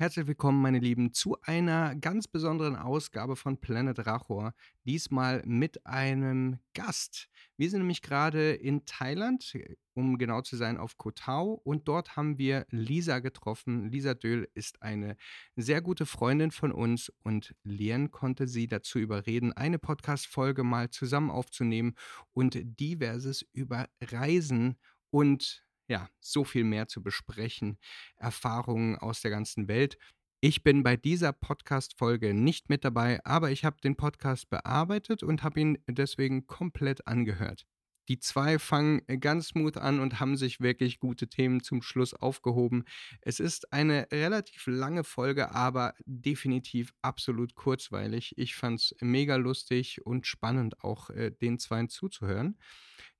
Herzlich willkommen, meine Lieben, zu einer ganz besonderen Ausgabe von Planet Rachor. Diesmal mit einem Gast. Wir sind nämlich gerade in Thailand, um genau zu sein, auf Koh Tao. Und dort haben wir Lisa getroffen. Lisa Döhl ist eine sehr gute Freundin von uns und Lien konnte sie dazu überreden, eine Podcast-Folge mal zusammen aufzunehmen und diverses über Reisen und ja, so viel mehr zu besprechen, Erfahrungen aus der ganzen Welt. Ich bin bei dieser Podcast-Folge nicht mit dabei, aber ich habe den Podcast bearbeitet und habe ihn deswegen komplett angehört. Die zwei fangen äh, ganz smooth an und haben sich wirklich gute Themen zum Schluss aufgehoben. Es ist eine relativ lange Folge, aber definitiv absolut kurzweilig. Ich fand es mega lustig und spannend, auch äh, den zweien zuzuhören.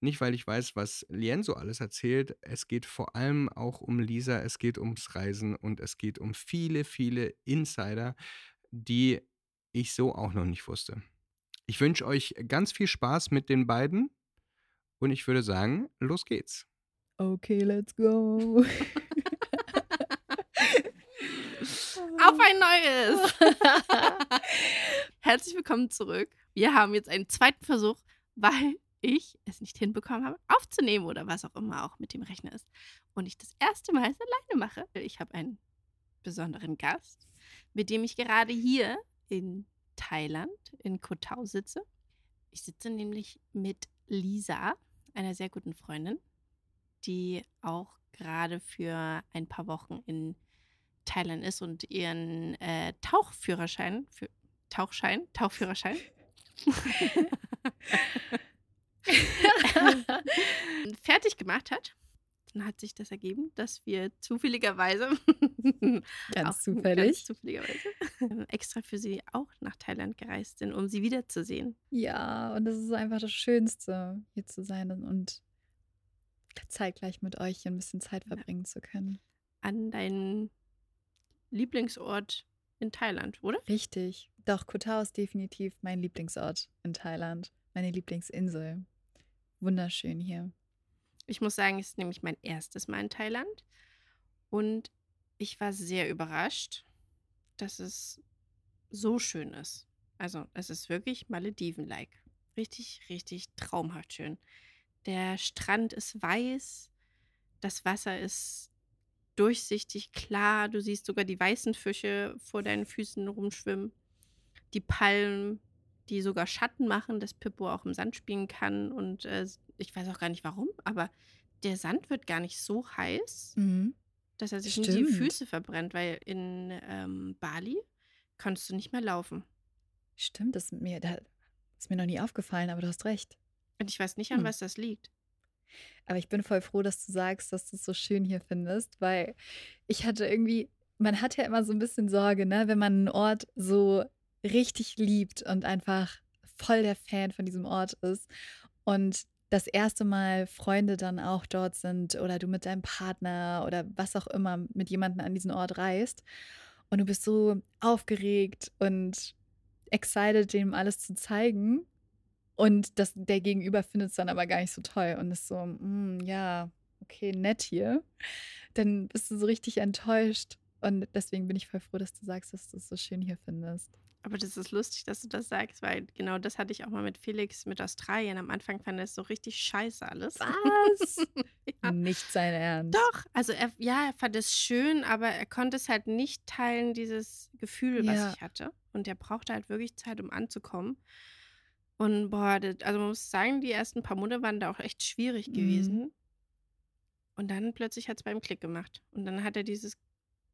Nicht, weil ich weiß, was Lien so alles erzählt. Es geht vor allem auch um Lisa, es geht ums Reisen und es geht um viele, viele Insider, die ich so auch noch nicht wusste. Ich wünsche euch ganz viel Spaß mit den beiden. Und ich würde sagen, los geht's. Okay, let's go. Auf ein neues! Herzlich willkommen zurück. Wir haben jetzt einen zweiten Versuch, weil ich es nicht hinbekommen habe, aufzunehmen oder was auch immer auch mit dem Rechner ist. Und ich das erste Mal es alleine mache. Ich habe einen besonderen Gast, mit dem ich gerade hier in Thailand, in Koh Tao sitze. Ich sitze nämlich mit Lisa einer sehr guten Freundin, die auch gerade für ein paar Wochen in Thailand ist und ihren äh, Tauchführerschein, für, Tauchschein, Tauchführerschein fertig gemacht hat. Dann hat sich das ergeben, dass wir zufälligerweise, ganz zufällig, ganz zufälligerweise, extra für sie auch nach Thailand gereist sind, um sie wiederzusehen. Ja, und das ist einfach das Schönste, hier zu sein und zeitgleich mit euch ein bisschen Zeit verbringen zu können. An deinen Lieblingsort in Thailand, oder? Richtig. Doch, Koh Tao ist definitiv mein Lieblingsort in Thailand, meine Lieblingsinsel. Wunderschön hier. Ich muss sagen, es ist nämlich mein erstes Mal in Thailand. Und ich war sehr überrascht, dass es so schön ist. Also, es ist wirklich Malediven-like. Richtig, richtig traumhaft schön. Der Strand ist weiß, das Wasser ist durchsichtig klar, du siehst sogar die weißen Fische vor deinen Füßen rumschwimmen. Die Palmen, die sogar Schatten machen, dass Pippo auch im Sand spielen kann und äh, ich weiß auch gar nicht warum, aber der Sand wird gar nicht so heiß, mhm. dass er sich Stimmt. die Füße verbrennt, weil in ähm, Bali konntest du nicht mehr laufen. Stimmt, das ist mir, das ist mir noch nie aufgefallen, aber du hast recht. Und ich weiß nicht, an hm. was das liegt. Aber ich bin voll froh, dass du sagst, dass du es so schön hier findest, weil ich hatte irgendwie, man hat ja immer so ein bisschen Sorge, ne, wenn man einen Ort so richtig liebt und einfach voll der Fan von diesem Ort ist und das erste Mal Freunde dann auch dort sind oder du mit deinem Partner oder was auch immer mit jemandem an diesen Ort reist. Und du bist so aufgeregt und excited, dem alles zu zeigen. Und das, der Gegenüber findet es dann aber gar nicht so toll und ist so, mm, ja, okay, nett hier, dann bist du so richtig enttäuscht und deswegen bin ich voll froh, dass du sagst, dass du es so schön hier findest. Aber das ist lustig, dass du das sagst, weil genau das hatte ich auch mal mit Felix mit Australien. Am Anfang fand er es so richtig scheiße alles. Was? ja. Nicht sein Ernst. Doch, also er, ja, er fand es schön, aber er konnte es halt nicht teilen, dieses Gefühl, was ja. ich hatte. Und er brauchte halt wirklich Zeit, um anzukommen. Und boah, das, also man muss sagen, die ersten paar Monate waren da auch echt schwierig mhm. gewesen. Und dann plötzlich hat es beim Klick gemacht. Und dann hat er dieses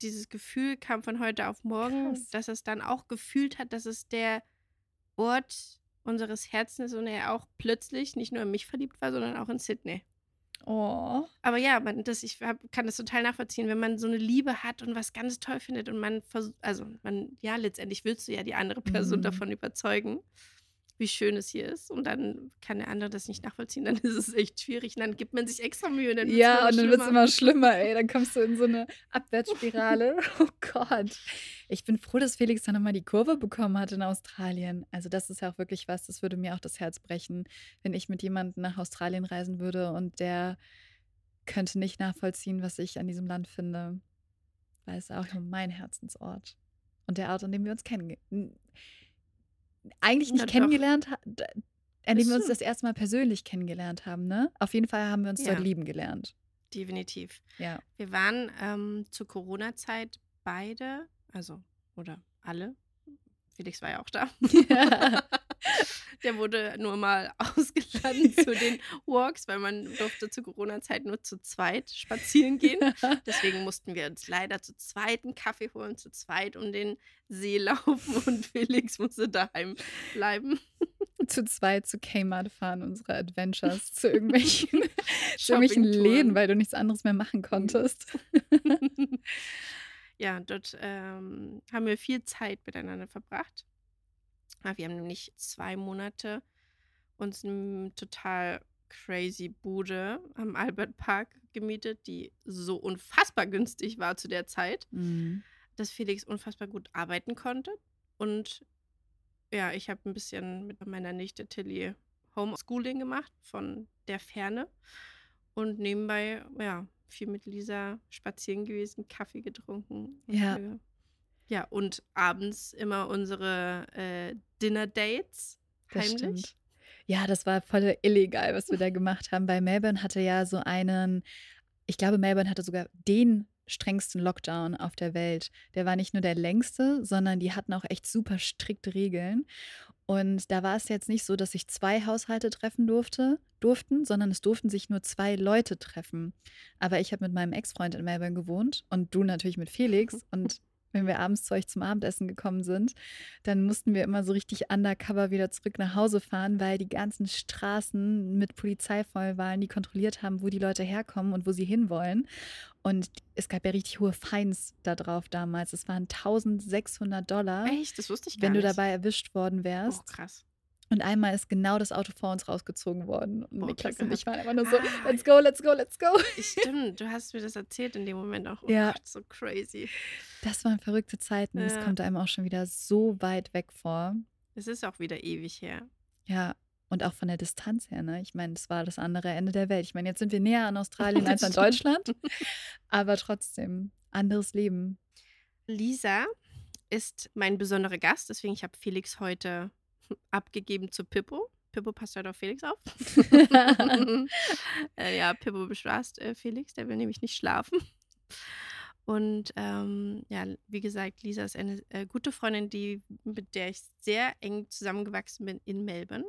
dieses Gefühl kam von heute auf morgen, Krass. dass es dann auch gefühlt hat, dass es der Ort unseres Herzens ist und er auch plötzlich nicht nur in mich verliebt war, sondern auch in Sydney. Oh. Aber ja, man, das, ich hab, kann das total nachvollziehen, wenn man so eine Liebe hat und was ganz toll findet und man versucht, also man, ja, letztendlich willst du ja die andere Person mhm. davon überzeugen wie schön es hier ist. Und dann kann der andere das nicht nachvollziehen. Dann ist es echt schwierig. Und dann gibt man sich extra Mühe. Dann ja, und dann wird es immer schlimmer, ey. Dann kommst du in so eine Abwärtsspirale. oh Gott. Ich bin froh, dass Felix dann nochmal die Kurve bekommen hat in Australien. Also, das ist ja auch wirklich was, das würde mir auch das Herz brechen, wenn ich mit jemandem nach Australien reisen würde und der könnte nicht nachvollziehen, was ich an diesem Land finde. weil es auch mein Herzensort. Und der Ort, an dem wir uns kennengelernt eigentlich nicht Na doch. kennengelernt haben, an dem Ist wir uns das erste Mal persönlich kennengelernt haben, ne? Auf jeden Fall haben wir uns dort Ja. lieben gelernt. Definitiv. Ja. Wir waren ähm, zur Corona-Zeit beide, also, oder alle. Felix war ja auch da. Der wurde nur mal ausgeladen zu den Walks, weil man durfte zur Corona-Zeit nur zu zweit spazieren gehen. Deswegen mussten wir uns leider zu zweit einen Kaffee holen, zu zweit um den See laufen und Felix musste daheim bleiben. zu zweit zu Kmart fahren, unsere Adventures, zu irgendwelchen, zu irgendwelchen. Läden, weil du nichts anderes mehr machen konntest. ja, dort ähm, haben wir viel Zeit miteinander verbracht. Ah, Wir haben nämlich zwei Monate uns eine total crazy Bude am Albert Park gemietet, die so unfassbar günstig war zu der Zeit, Mhm. dass Felix unfassbar gut arbeiten konnte. Und ja, ich habe ein bisschen mit meiner Nichte Tilly Homeschooling gemacht von der Ferne und nebenbei, ja, viel mit Lisa spazieren gewesen, Kaffee getrunken. Ja. Ja, und abends immer unsere äh, Dinner-Dates Das heimlich. stimmt. Ja, das war voll illegal, was wir da gemacht haben, weil Melbourne hatte ja so einen, ich glaube, Melbourne hatte sogar den strengsten Lockdown auf der Welt. Der war nicht nur der längste, sondern die hatten auch echt super strikte Regeln. Und da war es jetzt nicht so, dass sich zwei Haushalte treffen durfte, durften, sondern es durften sich nur zwei Leute treffen. Aber ich habe mit meinem Ex-Freund in Melbourne gewohnt und du natürlich mit Felix. Und wenn wir abends zu euch zum Abendessen gekommen sind, dann mussten wir immer so richtig undercover wieder zurück nach Hause fahren, weil die ganzen Straßen mit Polizei voll waren, die kontrolliert haben, wo die Leute herkommen und wo sie hinwollen. Und es gab ja richtig hohe Fines da drauf damals. Es waren 1600 Dollar, Echt? Das wusste ich gar wenn du nicht. dabei erwischt worden Oh, wärst. krass. Und einmal ist genau das Auto vor uns rausgezogen worden. Und Boah, Niklas und ich waren einfach nur so, Ah, let's go, let's go, let's go. Stimmt, du hast mir das erzählt in dem Moment auch. Oh Ja. Gott, so crazy. Das waren verrückte Zeiten. Das Ja. kommt einem auch schon wieder so weit weg vor. Es ist auch wieder ewig her. Ja, und auch von der Distanz her, ne? Ich meine, das war das andere Ende der Welt. Ich meine, jetzt sind wir näher an Australien als an. Deutschland, aber trotzdem, anderes Leben. Lisa ist mein besonderer Gast, deswegen ich habe Felix heute abgegeben zu Pippo. Pippo passt heute auf Felix auf. äh, ja, Pippo bespaßt äh, Felix, der will nämlich nicht schlafen. Und ähm, ja, wie gesagt, Lisa ist eine äh, gute Freundin, die, mit der ich sehr eng zusammengewachsen bin in Melbourne.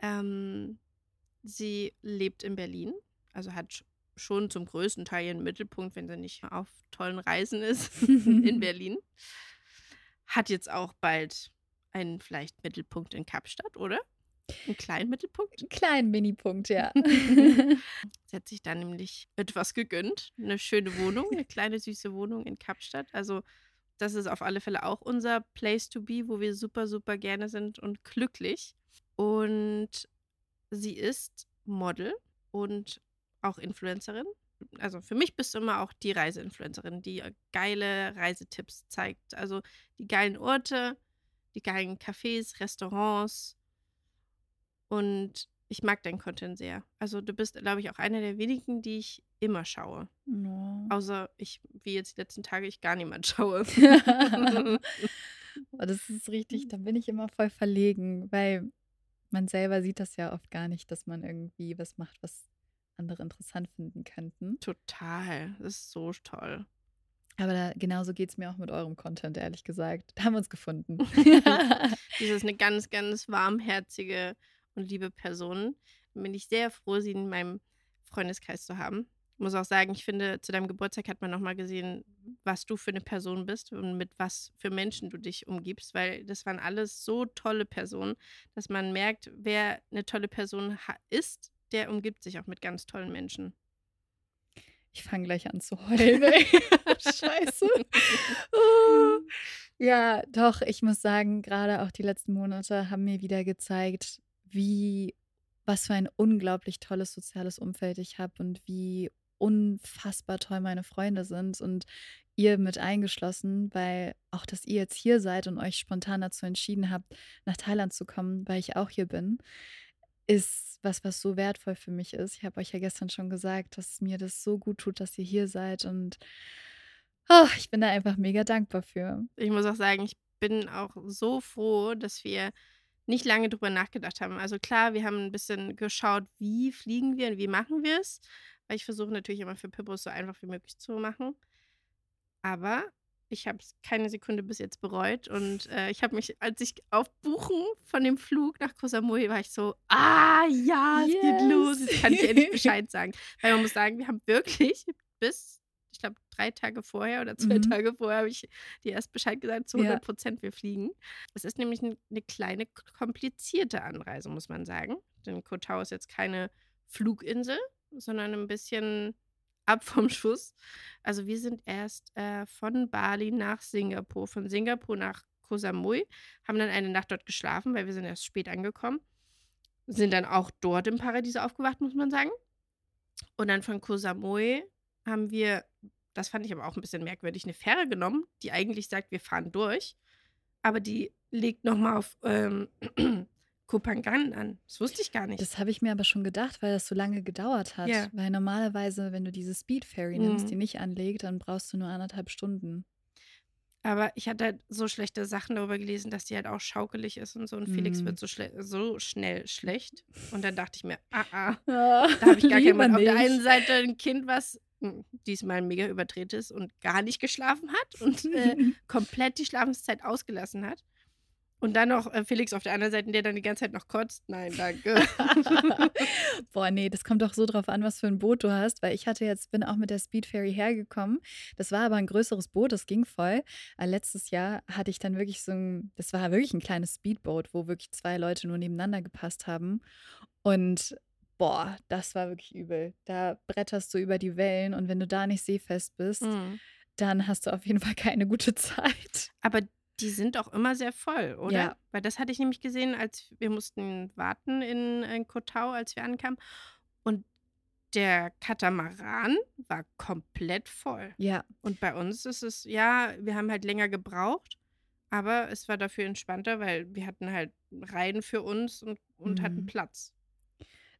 Ähm, sie lebt in Berlin, also hat sch- schon zum größten Teil ihren Mittelpunkt, wenn sie nicht auf tollen Reisen ist, in Berlin. Hat jetzt auch bald einen vielleicht Mittelpunkt in Kapstadt, oder? Einen kleinen Mittelpunkt? Kleinen Minipunkt, ja. Sie hat sich da nämlich etwas gegönnt. Eine schöne Wohnung, eine kleine süße Wohnung in Kapstadt. Also das ist auf alle Fälle auch unser Place to be, wo wir super, super gerne sind und glücklich. Und sie ist Model und auch Influencerin. Also für mich bist du immer auch die Reiseinfluencerin, die geile Reisetipps zeigt. Also die geilen Orte, die geilen Cafés, Restaurants. Und ich mag deinen Content sehr. Also du bist, glaube ich, auch einer der wenigen, die ich immer schaue. No. Außer ich, wie jetzt die letzten Tage, ich gar niemand schaue. Oh, das ist richtig, da bin ich immer voll verlegen, weil man selber sieht das ja oft gar nicht, dass man irgendwie was macht, was andere interessant finden könnten. Total. Das ist so toll. Aber da, genauso geht es mir auch mit eurem Content, ehrlich gesagt. Da haben wir uns gefunden. Lisa ist eine ganz, ganz warmherzige und liebe Person. Da bin ich sehr froh, sie in meinem Freundeskreis zu haben. Ich muss auch sagen, ich finde, zu deinem Geburtstag hat man nochmal gesehen, was du für eine Person bist und mit was für Menschen du dich umgibst, weil das waren alles so tolle Personen, dass man merkt, wer eine tolle Person ist, der umgibt sich auch mit ganz tollen Menschen. Ich fange gleich an zu heulen. Scheiße. Oh. Ja, doch, ich muss sagen, gerade auch die letzten Monate haben mir wieder gezeigt, wie, was für ein unglaublich tolles soziales Umfeld ich habe und wie unfassbar toll meine Freunde sind und ihr mit eingeschlossen, weil auch, dass ihr jetzt hier seid und euch spontan dazu entschieden habt, nach Thailand zu kommen, weil ich auch hier bin, ist was, was so wertvoll für mich ist. Ich habe euch ja gestern schon gesagt, dass mir das so gut tut, dass ihr hier seid und Oh, ich bin da einfach mega dankbar für. Ich muss auch sagen, ich bin auch so froh, dass wir nicht lange drüber nachgedacht haben. Also klar, wir haben ein bisschen geschaut, wie fliegen wir und wie machen wir es. Weil ich versuche natürlich immer für Pippo es so einfach wie möglich zu machen. Aber ich habe es keine Sekunde bis jetzt bereut. Und äh, ich habe mich, als ich auf Buchen von dem Flug nach Koh Samui war ich so, ah ja, es geht los. Jetzt kann ich endlich Bescheid sagen. Weil man muss sagen, wir haben wirklich bis, ich glaube, drei Tage vorher oder zwei Mhm. Tage vorher habe ich dir erst Bescheid gesagt, zu Ja. 100 Prozent wir fliegen. Es ist nämlich eine kleine, komplizierte Anreise, muss man sagen. Denn Koh Tao ist jetzt keine Fluginsel, sondern ein bisschen ab vom Schuss. Also wir sind erst äh, von Bali nach Singapur, von Singapur nach Koh Samui, haben dann eine Nacht dort geschlafen, weil wir sind erst spät angekommen. Sind dann auch dort im Paradies aufgewacht, muss man sagen. Und dann von Koh Samui haben wir, das fand ich aber auch ein bisschen merkwürdig, eine Fähre genommen, die eigentlich sagt, wir fahren durch. Aber die legt nochmal auf ähm, Koh Phangan an. Das wusste ich gar nicht. Das habe ich mir aber schon gedacht, weil das so lange gedauert hat. Ja. Weil normalerweise, wenn du diese Speed Ferry nimmst, Mhm. die nicht anlegt, dann brauchst du nur anderthalb Stunden. Aber ich hatte halt so schlechte Sachen darüber gelesen, dass die halt auch schaukelig ist und so. Und Felix Mm. wird so, schle so schnell schlecht. Und dann dachte ich mir, ah, ah, Ja, da habe ich gar keinen Bock. Auf der einen Seite ein Kind, was hm, diesmal mega überdreht ist und gar nicht geschlafen hat und äh, komplett die Schlafenszeit ausgelassen hat. Und dann noch äh, Felix auf der anderen Seite, der dann die ganze Zeit noch kotzt. Nein, danke. Boah, nee, das kommt doch so drauf an, was für ein Boot du hast, weil ich hatte jetzt, bin auch mit der Speed Ferry hergekommen. Das war aber ein größeres Boot, das ging voll. Aber letztes Jahr hatte ich dann wirklich so ein, das war wirklich ein kleines Speedboot, wo wirklich zwei Leute nur nebeneinander gepasst haben. Und boah, das war wirklich übel. Da bretterst du über die Wellen und wenn du da nicht seefest bist, Mhm. dann hast du auf jeden Fall keine gute Zeit. Aber die sind auch immer sehr voll, oder? Ja. Weil das hatte ich nämlich gesehen, als wir mussten warten in, in Koh Tao, als wir ankamen. Und der Katamaran war komplett voll. Ja, Und bei uns ist es, ja, wir haben halt länger gebraucht, aber es war dafür entspannter, weil wir hatten halt Reihen für uns und, und hatten Mhm. Platz.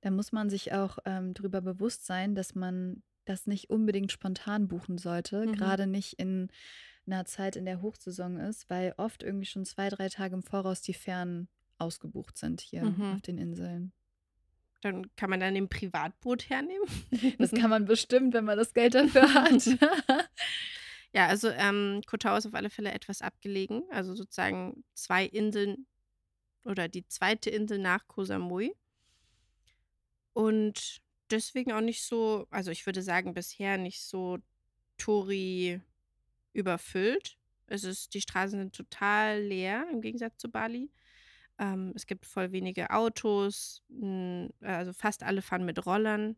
Da muss man sich auch ähm, darüber bewusst sein, dass man das nicht unbedingt spontan buchen sollte, Mhm. gerade nicht in einer Zeit, in der Hochsaison ist, weil oft irgendwie schon zwei, drei Tage im Voraus die Fähren ausgebucht sind hier Mhm. auf den Inseln. Dann kann man dann ein Privatboot hernehmen. Das kann man bestimmt, wenn man das Geld dafür hat. Ja, also ähm, Koh Tao ist auf alle Fälle etwas abgelegen. Also sozusagen zwei Inseln oder die zweite Insel nach Koh Samui. Und deswegen auch nicht so, also ich würde sagen, bisher nicht so Touri überfüllt. Es ist, die Straßen sind total leer im Gegensatz zu Bali. Ähm, es gibt voll wenige Autos, n- also fast alle fahren mit Rollern.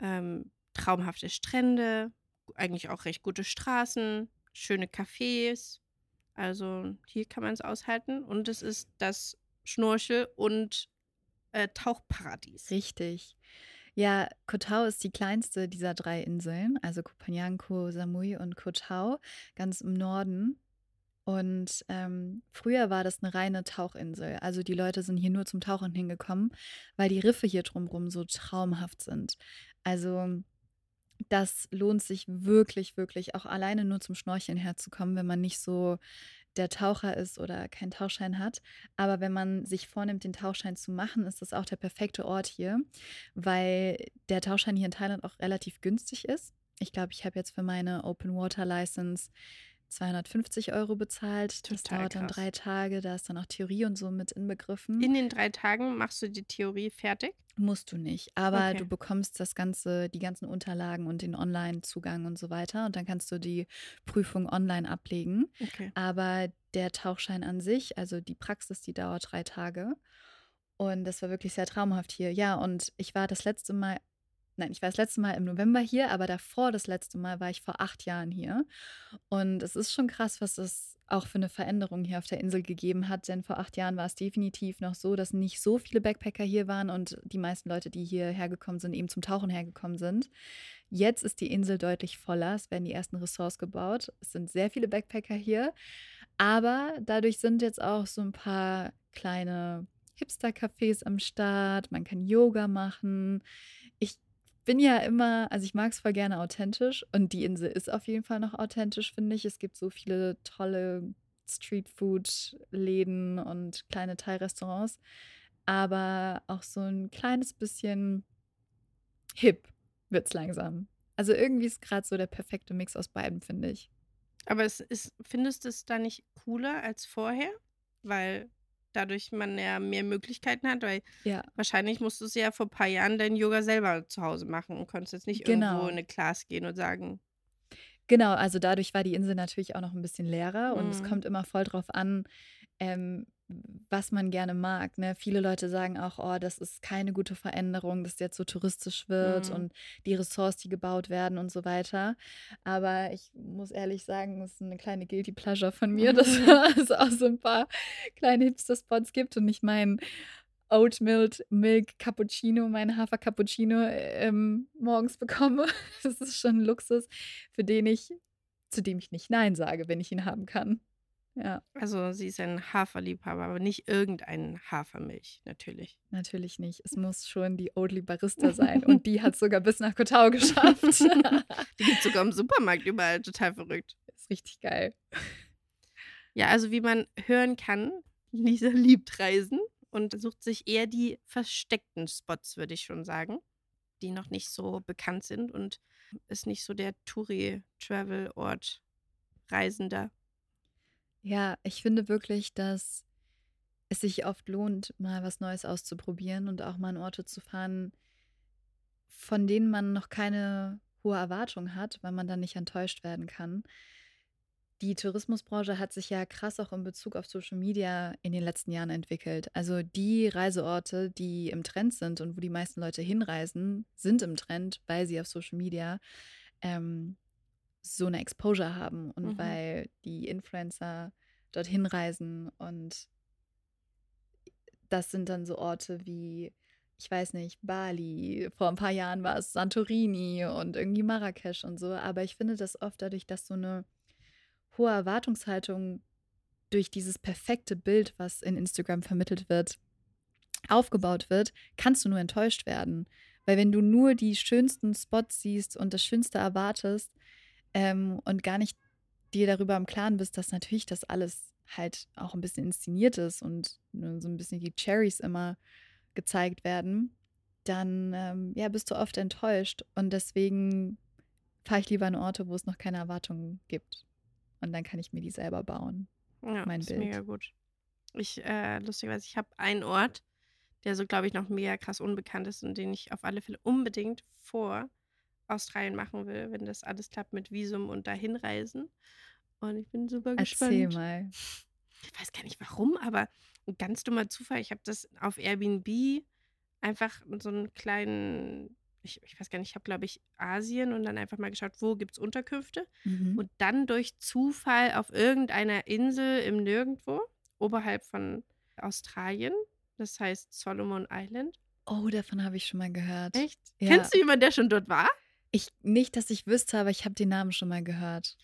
Ähm, traumhafte Strände, eigentlich auch recht gute Straßen, schöne Cafés. Also hier kann man es aushalten. Und es ist das Schnorchel- und äh, Tauchparadies. Richtig. Ja, Koh Tao ist die kleinste dieser drei Inseln, also Koh Samui und Koh Tao, ganz im Norden. Und ähm, früher war das eine reine Tauchinsel. Also die Leute sind hier nur zum Tauchen hingekommen, weil die Riffe hier drumherum so traumhaft sind. Also das lohnt sich wirklich, wirklich auch alleine nur zum Schnorcheln herzukommen, wenn man nicht so der Taucher ist oder keinen Tauchschein hat. Aber wenn man sich vornimmt, den Tauchschein zu machen, ist das auch der perfekte Ort hier, weil der Tauchschein hier in Thailand auch relativ günstig ist. Ich glaube, ich habe jetzt für meine Open Water License 250 Euro bezahlt. Das Total dauert dann krass. drei Tage. Da ist dann auch Theorie und so mit inbegriffen. In den drei Tagen machst du die Theorie fertig. Musst du nicht, aber Okay. du bekommst das ganze, die ganzen Unterlagen und den Online-Zugang und so weiter und dann kannst du die Prüfung online ablegen. Okay. Aber der Tauchschein an sich, also die Praxis, die dauert drei Tage. Und das war wirklich sehr traumhaft hier. Ja, und ich war das letzte Mal, nein, ich war das letzte Mal im November hier, aber davor das letzte Mal war ich vor acht Jahren hier. Und es ist schon krass, was es auch für eine Veränderung hier auf der Insel gegeben hat. Denn vor acht Jahren war es definitiv noch so, dass nicht so viele Backpacker hier waren und die meisten Leute, die hierher gekommen sind, eben zum Tauchen hergekommen sind. Jetzt ist die Insel deutlich voller. Es werden die ersten Ressorts gebaut. Es sind sehr viele Backpacker hier. Aber dadurch sind jetzt auch so ein paar kleine Hipster-Cafés am Start. Man kann Yoga machen. Bin ja immer, also ich mag es voll gerne authentisch und die Insel ist auf jeden Fall noch authentisch, finde ich. Es gibt so viele tolle Streetfood-Läden und kleine Thai-Restaurants, aber auch so ein kleines bisschen hip wird es langsam. Also irgendwie ist gerade so der perfekte Mix aus beiden, finde ich. Aber es ist, findest du es da nicht cooler als vorher? Weil dadurch man ja mehr Möglichkeiten hat, weil Ja, wahrscheinlich musstest du ja vor ein paar Jahren dein Yoga selber zu Hause machen und konntest jetzt nicht irgendwo in genau. eine Class gehen und sagen, Genau, also dadurch war die Insel natürlich auch noch ein bisschen leerer und es mm, kommt immer voll drauf an, ähm, was man gerne mag. Ne? Viele Leute sagen auch, oh, das ist keine gute Veränderung, dass jetzt so touristisch wird mm, und die Ressorts, die gebaut werden und so weiter. Aber ich muss ehrlich sagen, das ist eine kleine Guilty Pleasure von mir, dass es auch so ein paar kleine Hipster-Spots gibt. Und ich meine, Oat Milk, Milk Cappuccino, mein Hafer Cappuccino ähm, morgens bekomme. Das ist schon ein Luxus, für den ich, zu dem ich nicht Nein sage, wenn ich ihn haben kann. Ja, Also sie ist ein Haferliebhaber, aber nicht irgendein Hafermilch, natürlich. natürlich nicht. Es muss schon die Oatly Barista sein. Und die hat sogar bis nach Kotau geschafft. Die gibt es sogar im Supermarkt überall, total verrückt. ist richtig geil. Ja, also wie man hören kann, Lisa liebt Reisen und sucht sich eher die versteckten Spots, würde ich schon sagen, die noch nicht so bekannt sind und ist nicht so der Touri-Travel-Ort Reisender. Ja, ich finde wirklich, dass es sich oft lohnt, mal was Neues auszuprobieren und auch mal an Orte zu fahren, von denen man noch keine hohe Erwartung hat, weil man dann nicht enttäuscht werden kann. Die Tourismusbranche hat sich ja krass auch in Bezug auf Social Media in den letzten Jahren entwickelt. Also die Reiseorte, die im Trend sind und wo die meisten Leute hinreisen, sind im Trend, weil sie auf Social Media ähm, so eine Exposure haben und Mhm. weil die Influencer dorthin reisen und das sind dann so Orte wie, ich weiß nicht, Bali, vor ein paar Jahren war es Santorini und irgendwie Marrakesch und so. Aber ich finde das oft dadurch, dass so eine hohe Erwartungshaltung durch dieses perfekte Bild, was in Instagram vermittelt wird, aufgebaut wird, kannst du nur enttäuscht werden. Weil wenn du nur die schönsten Spots siehst und das Schönste erwartest ähm, und gar nicht dir darüber im Klaren bist, dass natürlich das alles halt auch ein bisschen inszeniert ist und nur so ein bisschen die Cherries immer gezeigt werden, dann ähm, ja, bist du oft enttäuscht. Und deswegen fahre ich lieber an Orte, wo es noch keine Erwartungen gibt. Und dann kann ich mir die selber bauen, Ja, mein ist mega Bild. gut. Ich, äh, lustigerweise, ich habe einen Ort, der so, glaube ich, noch mega krass unbekannt ist und den ich auf alle Fälle unbedingt vor Australien machen will, wenn das alles klappt mit Visum und dahin reisen. Und ich bin super Erzähl gespannt. mal. Ich weiß gar nicht warum, aber ein ganz dummer Zufall. Ich habe das auf Airbnb einfach so einen kleinen, ich, ich weiß gar nicht, ich habe, glaube ich, Asien und dann einfach mal geschaut, wo gibt es Unterkünfte. Mhm. Und dann durch Zufall auf irgendeiner Insel im Nirgendwo, oberhalb von Australien, das heißt Solomon Island. Oh, davon habe ich schon mal gehört. Echt? Ja. Kennst du jemanden, der schon dort war? Ich, nicht, dass ich wüsste, aber ich habe den Namen schon mal gehört.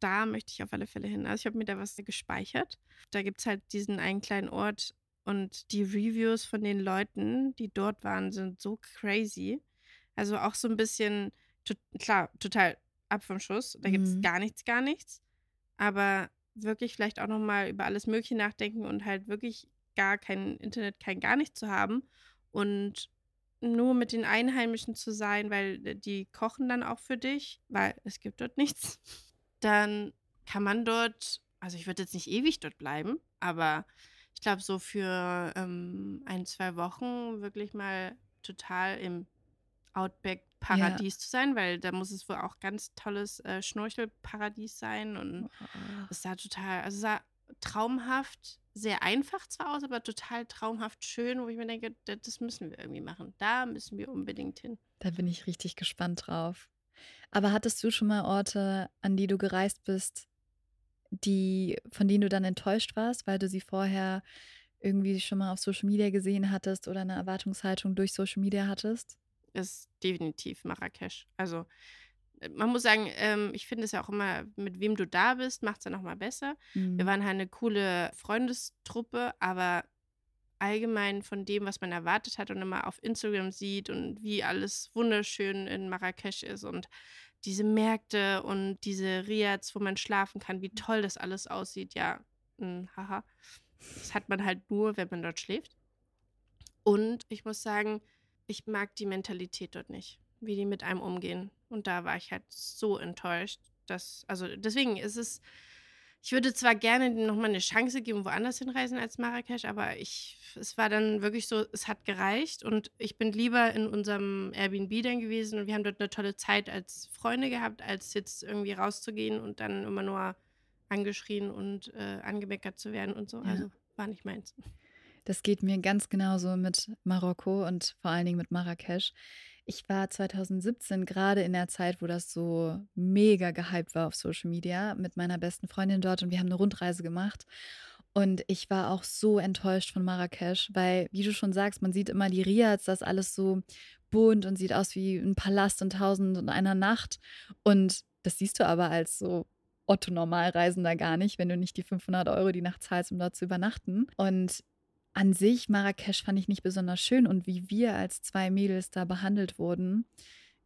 Da möchte ich auf alle Fälle hin. Also ich habe mir da was gespeichert. Da gibt es halt diesen einen kleinen Ort und die Reviews von den Leuten, die dort waren, sind so crazy. Also auch so ein bisschen, to klar, total ab vom Schuss. Da gibt es Mhm. gar nichts, gar nichts. Aber wirklich vielleicht auch nochmal über alles Mögliche nachdenken und halt wirklich gar kein Internet, kein gar nichts zu haben und nur mit den Einheimischen zu sein, weil äh, die kochen dann auch für dich, weil es gibt dort nichts. Dann kann man dort, also ich würde jetzt nicht ewig dort bleiben, aber ich glaube so für ähm, ein, zwei Wochen wirklich mal total im Outback-Paradies zu sein, weil da muss es wohl auch ganz tolles äh, Schnorchelparadies sein und Oh. es sah total, also es sah traumhaft, sehr einfach zwar aus, aber total traumhaft schön, wo ich mir denke, da- das müssen wir irgendwie machen. Da müssen wir unbedingt hin. Da bin ich richtig gespannt drauf. Aber hattest du schon mal Orte, an die du gereist bist, die, von denen du dann enttäuscht warst, weil du sie vorher irgendwie schon mal auf Social Media gesehen hattest oder eine Erwartungshaltung durch Social Media hattest? Ist definitiv Marrakesch. Also man muss sagen, ähm, ich finde es ja auch immer, mit wem du da bist, macht es ja nochmal besser. Wir Mhm. waren halt eine coole Freundestruppe, aber allgemein von dem, was man erwartet hat und immer auf Instagram sieht und wie alles wunderschön in Marrakesch ist und diese Märkte und diese Riads, wo man schlafen kann, wie toll das alles aussieht. Ja, mh, hm, haha. Das hat man halt nur, wenn man dort schläft. Und ich muss sagen, ich mag die Mentalität dort nicht, wie die mit einem umgehen. Und da war ich halt so enttäuscht, dass, also deswegen ist es ich würde zwar gerne nochmal eine Chance geben, woanders hinreisen als Marrakesch, aber ich, es war dann wirklich so, es hat gereicht und ich bin lieber in unserem Airbnb dann gewesen und wir haben dort eine tolle Zeit als Freunde gehabt, als jetzt irgendwie rauszugehen und dann immer nur angeschrien und äh, angemeckert zu werden und so. Ja. Also war nicht meins. Das geht mir ganz genauso mit Marokko und vor allen Dingen mit Marrakesch. Ich war 2017 gerade in der Zeit, wo das so mega gehypt war auf Social Media mit meiner besten Freundin dort und wir haben eine Rundreise gemacht. Und ich war auch so enttäuscht von Marrakesch, weil, wie du schon sagst, man sieht immer die Riads, das alles so bunt und sieht aus wie ein Palast in tausend und einer Nacht. Und das siehst du aber als so Otto-Normalreisender gar nicht, wenn du nicht die 500 Euro die Nacht zahlst, um dort zu übernachten. Und an sich, Marrakesch fand ich nicht besonders schön und wie wir als zwei Mädels da behandelt wurden,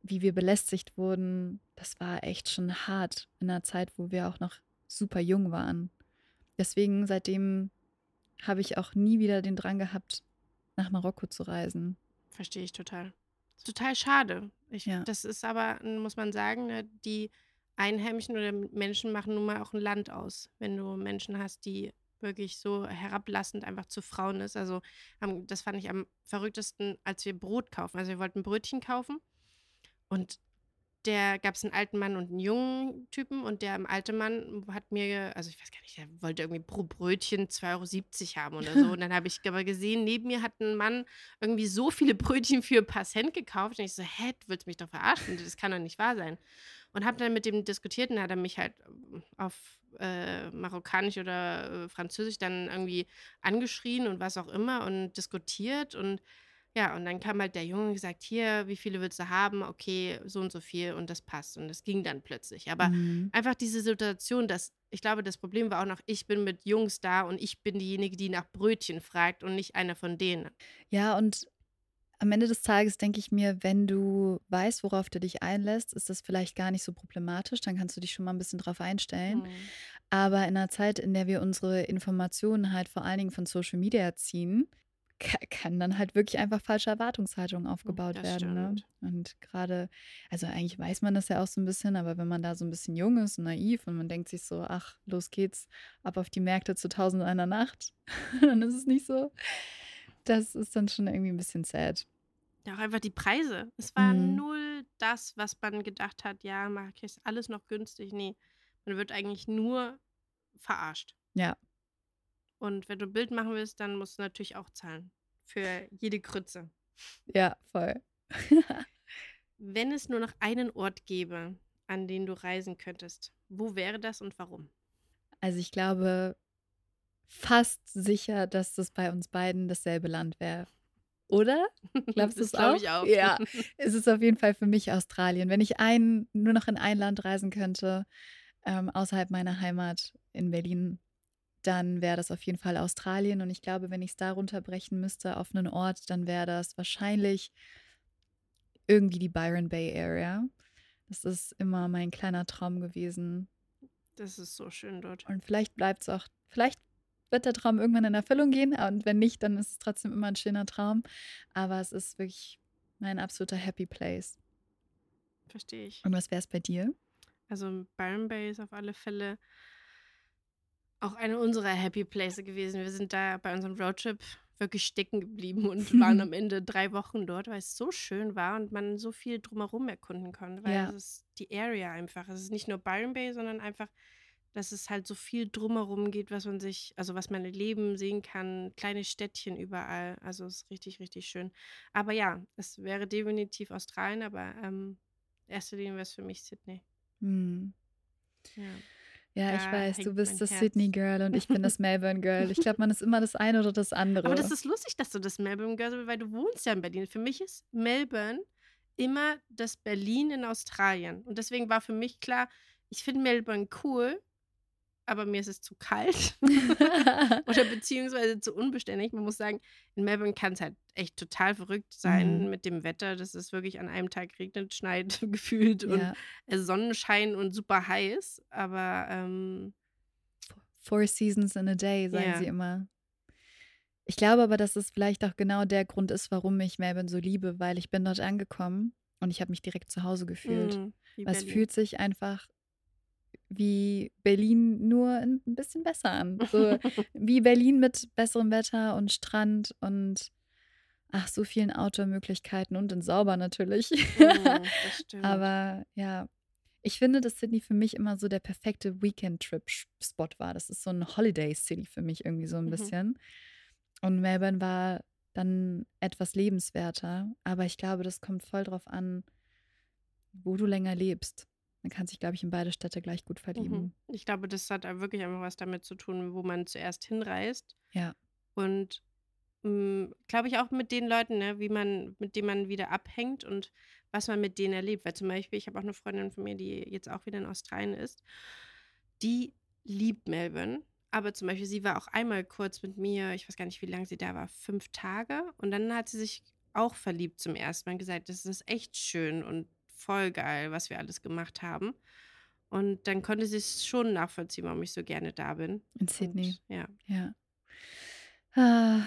wie wir belästigt wurden, das war echt schon hart in einer Zeit, wo wir auch noch super jung waren. Deswegen seitdem habe ich auch nie wieder den Drang gehabt, nach Marokko zu reisen. Verstehe ich total. Total schade. Ich, ja. Das ist aber, muss man sagen, ne, die Einheimischen oder Menschen machen nun mal auch ein Land aus. Wenn du Menschen hast, die wirklich so herablassend einfach zu Frauen ist. Also das fand ich am verrücktesten, als wir Brot kaufen. Also wir wollten Brötchen kaufen und der gab es einen alten Mann und einen jungen Typen und der alte Mann hat mir, also ich weiß gar nicht, der wollte irgendwie pro Brötchen 2,70 Euro haben oder so. Und dann habe ich aber gesehen, neben mir hat ein Mann irgendwie so viele Brötchen für ein paar Cent gekauft. Und ich so, hä, du willst mich doch verarschen? Das kann doch nicht wahr sein. Und habe dann mit dem diskutiert und hat er mich halt auf äh, Marokkanisch oder äh, Französisch dann irgendwie angeschrien und was auch immer und diskutiert und ja, und dann kam halt der Junge und gesagt, hier, wie viele willst du haben? Okay, so und so viel und das passt. Und das ging dann plötzlich. Aber mhm. einfach diese Situation, dass ich glaube, das Problem war auch noch, ich bin mit Jungs da und ich bin diejenige, die nach Brötchen fragt und nicht einer von denen. Ja, und am Ende des Tages denke ich mir, wenn du weißt, worauf du dich einlässt, ist das vielleicht gar nicht so problematisch. Dann kannst du dich schon mal ein bisschen drauf einstellen. Mhm. Aber in einer Zeit, in der wir unsere Informationen halt vor allen Dingen von Social Media ziehen, kann dann halt wirklich einfach falsche Erwartungshaltungen hm, aufgebaut das werden. Ne? Und gerade, also eigentlich weiß man das ja auch so ein bisschen, aber wenn man da so ein bisschen jung ist und naiv und man denkt sich so, ach, los geht's, ab auf die Märkte zu tausend einer Nacht, dann ist es nicht so das ist dann schon irgendwie ein bisschen sad. Ja, auch einfach die Preise. Es war mhm. null das, was man gedacht hat, ja, Marrakesch ist alles noch günstig. Nee, man wird eigentlich nur verarscht. Ja. Und wenn du ein Bild machen willst, dann musst du natürlich auch zahlen. Für jede Krütze. Ja, voll. wenn es nur noch einen Ort gäbe, an den du reisen könntest, wo wäre das und warum? Also ich glaube, fast sicher, dass das bei uns beiden dasselbe Land wäre. Oder? Glaubst du es auch? Ich auch? Ja, es ist auf jeden Fall für mich Australien. Wenn ich ein, nur noch in ein Land reisen könnte, ähm, außerhalb meiner Heimat in Berlin, dann wäre das auf jeden Fall Australien. Und ich glaube, wenn ich es da runterbrechen müsste auf einen Ort, dann wäre das wahrscheinlich irgendwie die Byron Bay Area. Das ist immer mein kleiner Traum gewesen. Das ist so schön dort. Und vielleicht bleibt es auch, vielleicht wird der Traum irgendwann in Erfüllung gehen. Und wenn nicht, dann ist es trotzdem immer ein schöner Traum. Aber es ist wirklich mein absoluter Happy Place. Verstehe ich. Und was wäre es bei dir? Also Byron Bay ist auf alle Fälle auch eine unserer Happy Places gewesen. Wir sind da bei unserem Roadtrip wirklich stecken geblieben und waren am Ende drei Wochen dort, weil es so schön war und man so viel drumherum erkunden konnte. Weil ja. es ist die Area einfach. Es ist nicht nur Byron Bay, sondern einfach dass es halt so viel drumherum geht, was man sich, also was man Leben sehen kann, kleine Städtchen überall. Also es ist richtig, richtig schön. Aber ja, es wäre definitiv Australien, aber ähm, erster Linie wäre es für mich Sydney. Hm. Ja. Ja, ich weiß, du bist das Sydney Girl und ich bin das Melbourne Girl. Ich glaube, man ist immer das eine oder das andere. Aber das ist lustig, dass du das Melbourne Girl bist, weil du wohnst ja in Berlin. Für mich ist Melbourne immer das Berlin in Australien. Und deswegen war für mich klar, ich finde Melbourne cool, aber mir ist es zu kalt oder beziehungsweise zu unbeständig. Man muss sagen, in Melbourne kann es halt echt total verrückt sein Mhm. mit dem Wetter, dass es wirklich an einem Tag regnet, schneit gefühlt und Ja. äh, Sonnenschein und super heiß. Aber ähm, Four seasons in a day, sagen Ja. sie immer. Ich glaube aber, dass es vielleicht auch genau der Grund ist, warum ich Melbourne so liebe, weil ich bin dort angekommen und ich habe mich direkt zu Hause gefühlt. mh, wie Weil es fühlt sich einfach wie Berlin nur ein bisschen besser an. So wie Berlin mit besserem Wetter und Strand und ach, so vielen Outdoor-Möglichkeiten und in sauber natürlich. Mm, das stimmt. Aber ja, ich finde, dass Sydney für mich immer so der perfekte Weekend-Trip-Spot war. Das ist so ein Holiday-City für mich irgendwie so ein Mhm. bisschen. Und Melbourne war dann etwas lebenswerter. Aber ich glaube, das kommt voll drauf an, wo du länger lebst. Man kann sich, glaube ich, in beide Städte gleich gut Mhm. verlieben. Ich glaube, das hat wirklich einfach was damit zu tun, wo man zuerst hinreist. Ja. Und mm, glaube ich auch mit den Leuten, ne, wie man, mit denen man wieder abhängt und was man mit denen erlebt. Weil zum Beispiel, ich habe auch eine Freundin von mir, die jetzt auch wieder in Australien ist, die liebt Melbourne. Aber zum Beispiel, sie war auch einmal kurz mit mir, ich weiß gar nicht, wie lange sie da war, fünf Tage. Und dann hat sie sich auch verliebt zum ersten Mal und gesagt, das ist echt schön und voll geil, was wir alles gemacht haben. Und dann konnte sie es schon nachvollziehen, warum ich so gerne da bin. In Sydney. Und, ja. Ja. Ah,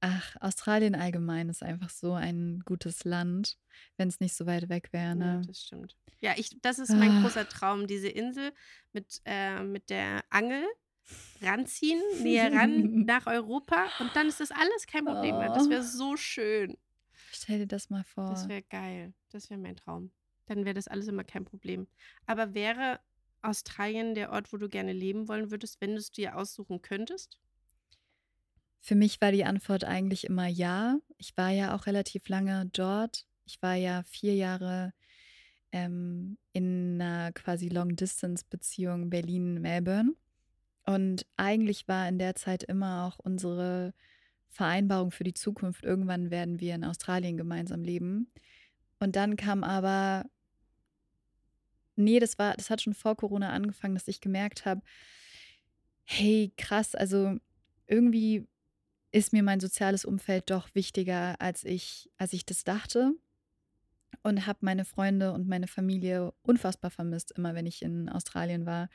Ach, Australien allgemein ist einfach so ein gutes Land, wenn es nicht so weit weg wäre. Ja, Ne? das stimmt. Ja, ich, das ist mein Ah. großer Traum, diese Insel mit, äh, mit der Angel ranziehen, näher ran nach Europa und dann ist das alles kein Problem mehr. Das wäre so schön. Stell dir das mal vor. Das wäre geil. Das wäre mein Traum. Dann wäre das alles immer kein Problem. Aber wäre Australien der Ort, wo du gerne leben wollen würdest, wenn du es dir aussuchen könntest? Für mich war die Antwort eigentlich immer ja. Ich war ja auch relativ lange dort. Ich war ja vier Jahre ähm, in einer quasi Long-Distance-Beziehung Berlin-Melbourne. Und eigentlich war in der Zeit immer auch unsere Vereinbarung für die Zukunft, irgendwann werden wir in Australien gemeinsam leben. Und dann kam aber, nee, das war, das hat schon vor Corona angefangen, dass ich gemerkt habe, hey, krass, also irgendwie ist mir mein soziales Umfeld doch wichtiger, als ich, als ich das dachte. Und habe meine Freunde und meine Familie unfassbar vermisst, immer wenn ich in Australien war.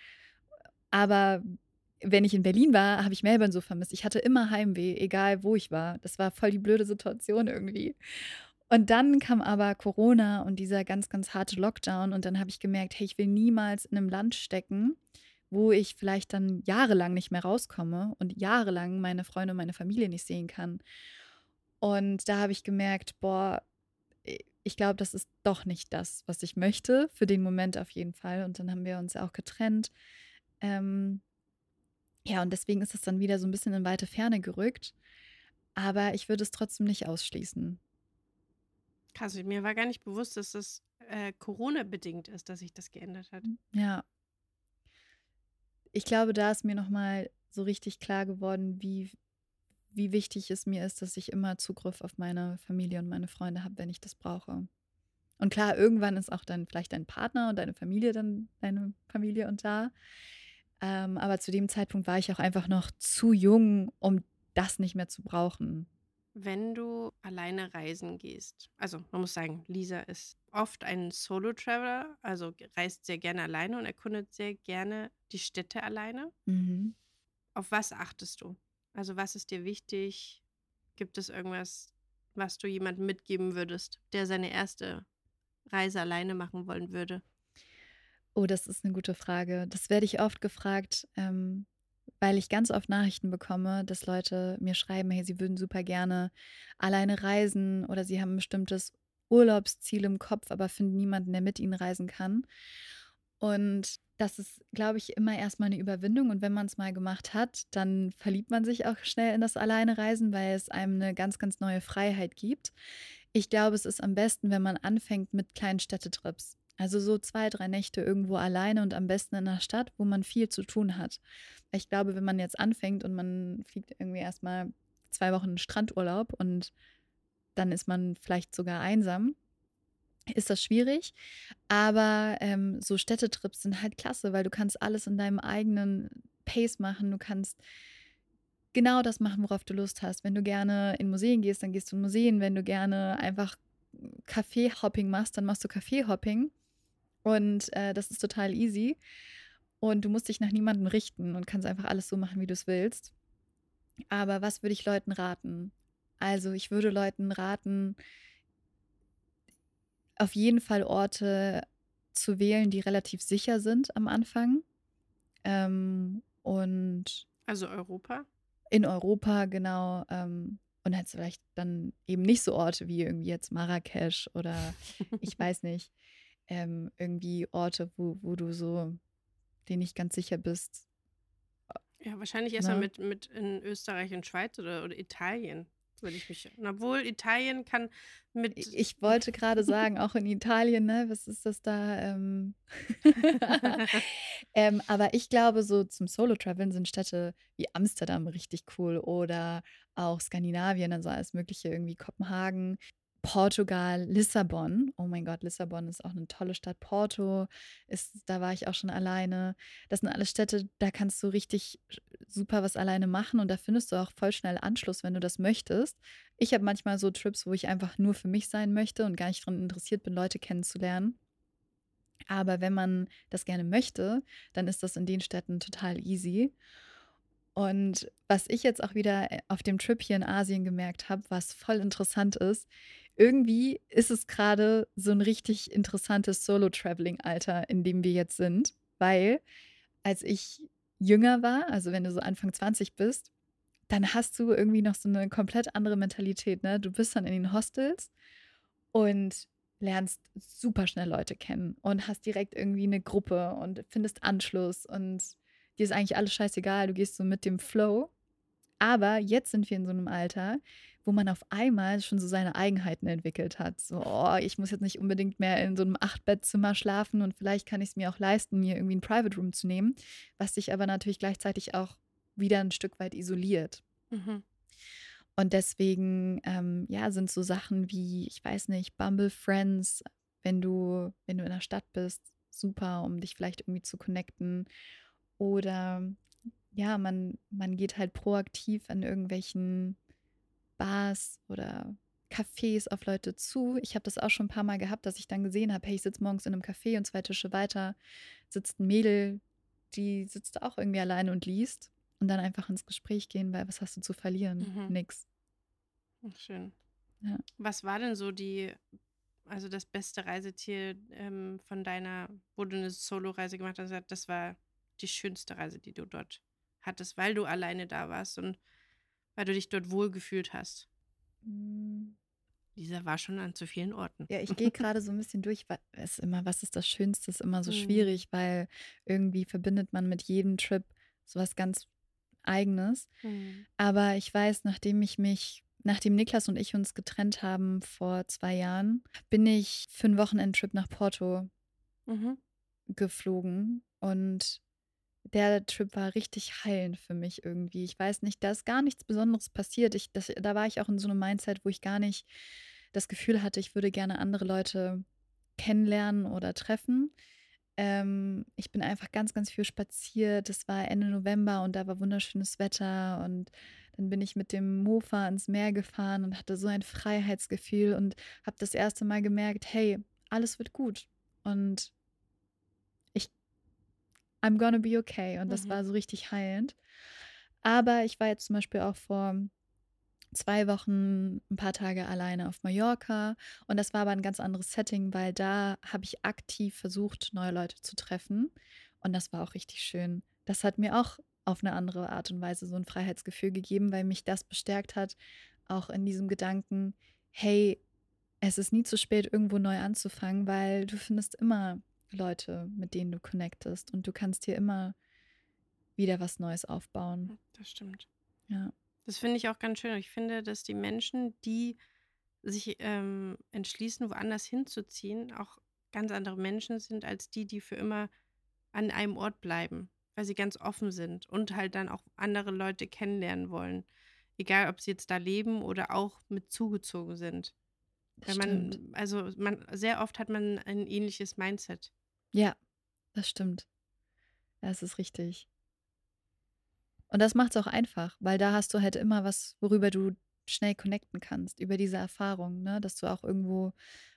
Aber wenn ich in Berlin war, habe ich Melbourne so vermisst. Ich hatte immer Heimweh, egal wo ich war. Das war voll die blöde Situation irgendwie. Und dann kam aber Corona und dieser ganz, ganz harte Lockdown. Und dann habe ich gemerkt, hey, ich will niemals in einem Land stecken, wo ich vielleicht dann jahrelang nicht mehr rauskomme und jahrelang meine Freunde und meine Familie nicht sehen kann. Und da habe ich gemerkt, boah, ich glaube, das ist doch nicht das, was ich möchte, für den Moment auf jeden Fall. Und dann haben wir uns auch getrennt. Ähm, ja, und deswegen ist es dann wieder so ein bisschen in weite Ferne gerückt. Aber ich würde es trotzdem nicht ausschließen. Krass, mir war gar nicht bewusst, dass das äh, Corona-bedingt ist, dass sich das geändert hat. Ja. Ich glaube, da ist mir nochmal so richtig klar geworden, wie, wie wichtig es mir ist, dass ich immer Zugriff auf meine Familie und meine Freunde habe, wenn ich das brauche. Und klar, irgendwann ist auch dann vielleicht dein Partner und deine Familie dann deine Familie und da. Ähm, aber zu dem Zeitpunkt war ich auch einfach noch zu jung, um das nicht mehr zu brauchen. Wenn du alleine reisen gehst, also man muss sagen, Lisa ist oft ein Solo-Traveler, also reist sehr gerne alleine und erkundet sehr gerne die Städte alleine. Mhm. Auf was achtest du? Also was ist dir wichtig? Gibt es irgendwas, was du jemandem mitgeben würdest, der seine erste Reise alleine machen wollen würde? Oh, das ist eine gute Frage. Das werde ich oft gefragt, ähm, weil ich ganz oft Nachrichten bekomme, dass Leute mir schreiben, hey, sie würden super gerne alleine reisen oder sie haben ein bestimmtes Urlaubsziel im Kopf, aber finden niemanden, der mit ihnen reisen kann. Und das ist, glaube ich, immer erstmal eine Überwindung. Und wenn man es mal gemacht hat, dann verliebt man sich auch schnell in das Alleine-Reisen, weil es einem eine ganz, ganz neue Freiheit gibt. Ich glaube, es ist am besten, wenn man anfängt mit kleinen Städtetrips. Also so zwei, drei Nächte irgendwo alleine und am besten in einer Stadt, wo man viel zu tun hat. Ich glaube, wenn man jetzt anfängt und man fliegt irgendwie erstmal zwei Wochen Strandurlaub und dann ist man vielleicht sogar einsam, ist das schwierig. Aber ähm, so Städtetrips sind halt klasse, weil du kannst alles in deinem eigenen Pace machen. Du kannst genau das machen, worauf du Lust hast. Wenn du gerne in Museen gehst, dann gehst du in Museen. Wenn du gerne einfach Kaffeehopping machst, dann machst du Kaffeehopping. Und äh, das ist total easy. Und du musst dich nach niemandem richten und kannst einfach alles so machen, wie du es willst. Aber was würde ich Leuten raten? Also ich würde Leuten raten, auf jeden Fall Orte zu wählen, die relativ sicher sind am Anfang. Ähm, und also Europa? In Europa, genau. Ähm, und halt vielleicht dann eben nicht so Orte wie irgendwie jetzt Marrakesch oder ich weiß nicht, ähm, irgendwie Orte, wo, wo du so, dir nicht ganz sicher bist. Ja, wahrscheinlich erstmal ne? mit, mit in Österreich und Schweiz oder, oder Italien würde ich mich. Obwohl Italien kann mit. Ich wollte gerade sagen, auch in Italien, ne? Was ist das da? Ähm ähm, aber ich glaube, so zum Solo-Traveln sind Städte wie Amsterdam richtig cool oder auch Skandinavien, also alles Mögliche, irgendwie Kopenhagen. Portugal, Lissabon. Oh mein Gott, Lissabon ist auch eine tolle Stadt. Porto ist, da war ich auch schon alleine. Das sind alles Städte, da kannst du richtig super was alleine machen und da findest du auch voll schnell Anschluss, wenn du das möchtest. Ich habe manchmal so Trips, wo ich einfach nur für mich sein möchte und gar nicht daran interessiert bin, Leute kennenzulernen. Aber wenn man das gerne möchte, dann ist das in den Städten total easy. Und was ich jetzt auch wieder äh, auf dem Trip hier in Asien gemerkt habe, was voll interessant ist, irgendwie ist es gerade so ein richtig interessantes Solo-Traveling-Alter, in dem wir jetzt sind, weil als ich jünger war, also wenn du so Anfang 20 bist, dann hast du irgendwie noch so eine komplett andere Mentalität. Ne? Du bist dann in den Hostels und lernst super schnell Leute kennen und hast direkt irgendwie eine Gruppe und findest Anschluss und dir ist eigentlich alles scheißegal, du gehst so mit dem Flow. Aber jetzt sind wir in so einem Alter, wo man auf einmal schon so seine Eigenheiten entwickelt hat. So, oh, ich muss jetzt nicht unbedingt mehr in so einem Achtbettzimmer schlafen und vielleicht kann ich es mir auch leisten, mir irgendwie ein Private Room zu nehmen, was sich aber natürlich gleichzeitig auch wieder ein Stück weit isoliert. Mhm. Und deswegen, ähm, ja, sind so Sachen wie, ich weiß nicht, Bumble Friends, wenn du, wenn du in der Stadt bist, super, um dich vielleicht irgendwie zu connecten. Oder ja, man, man geht halt proaktiv an irgendwelchen Bars oder Cafés auf Leute zu. Ich habe das auch schon ein paar Mal gehabt, dass ich dann gesehen habe, hey, ich sitze morgens in einem Café und zwei Tische weiter sitzt ein Mädel, die sitzt auch irgendwie alleine und liest und dann einfach ins Gespräch gehen, weil was hast du zu verlieren? Mhm. Nix. Schön. Ja. Was war denn so die, also das beste Reiseziel ähm, von deiner, wo du eine Solo-Reise gemacht hast? Das war die schönste Reise, die du dort hattest, weil du alleine da warst und weil du dich dort wohlgefühlt hast? Hm. Dieser war schon an zu vielen Orten. Ja, ich gehe gerade so ein bisschen durch, was ist immer, was ist das Schönste, ist immer so mhm. schwierig, weil irgendwie verbindet man mit jedem Trip sowas ganz Eigenes. Mhm. Aber ich weiß, nachdem ich mich, nachdem Niklas und ich uns getrennt haben vor zwei Jahren, bin ich für einen Wochenendtrip nach Porto mhm. geflogen und der Trip war richtig heilend für mich irgendwie. Ich weiß nicht, da ist gar nichts Besonderes passiert. Ich, das, da war ich auch in so einem Mindset, wo ich gar nicht das Gefühl hatte, ich würde gerne andere Leute kennenlernen oder treffen. Ähm, ich bin einfach ganz, ganz viel spaziert. Es war Ende November und da war wunderschönes Wetter und dann bin ich mit dem Mofa ins Meer gefahren und hatte so ein Freiheitsgefühl und habe das erste Mal gemerkt, hey, alles wird gut. Und I'm gonna be okay. Und das mhm. war so richtig heilend. Aber ich war jetzt zum Beispiel auch vor zwei Wochen ein paar Tage alleine auf Mallorca. Und das war aber ein ganz anderes Setting, weil da habe ich aktiv versucht, neue Leute zu treffen. Und das war auch richtig schön. Das hat mir auch auf eine andere Art und Weise so ein Freiheitsgefühl gegeben, weil mich das bestärkt hat, auch in diesem Gedanken, hey, es ist nie zu spät, irgendwo neu anzufangen, weil du findest immer Leute, mit denen du connectest und du kannst hier immer wieder was Neues aufbauen. Das stimmt. Ja. Das finde ich auch ganz schön. Ich finde, dass die Menschen, die sich ähm, entschließen, woanders hinzuziehen, auch ganz andere Menschen sind als die, die für immer an einem Ort bleiben, weil sie ganz offen sind und halt dann auch andere Leute kennenlernen wollen. Egal, ob sie jetzt da leben oder auch mit zugezogen sind. Weil man, also man, sehr oft hat man ein ähnliches Mindset. Ja, das stimmt. Das ist richtig. Und das macht es auch einfach, weil da hast du halt immer was, worüber du schnell connecten kannst, über diese Erfahrung, ne? dass du auch irgendwo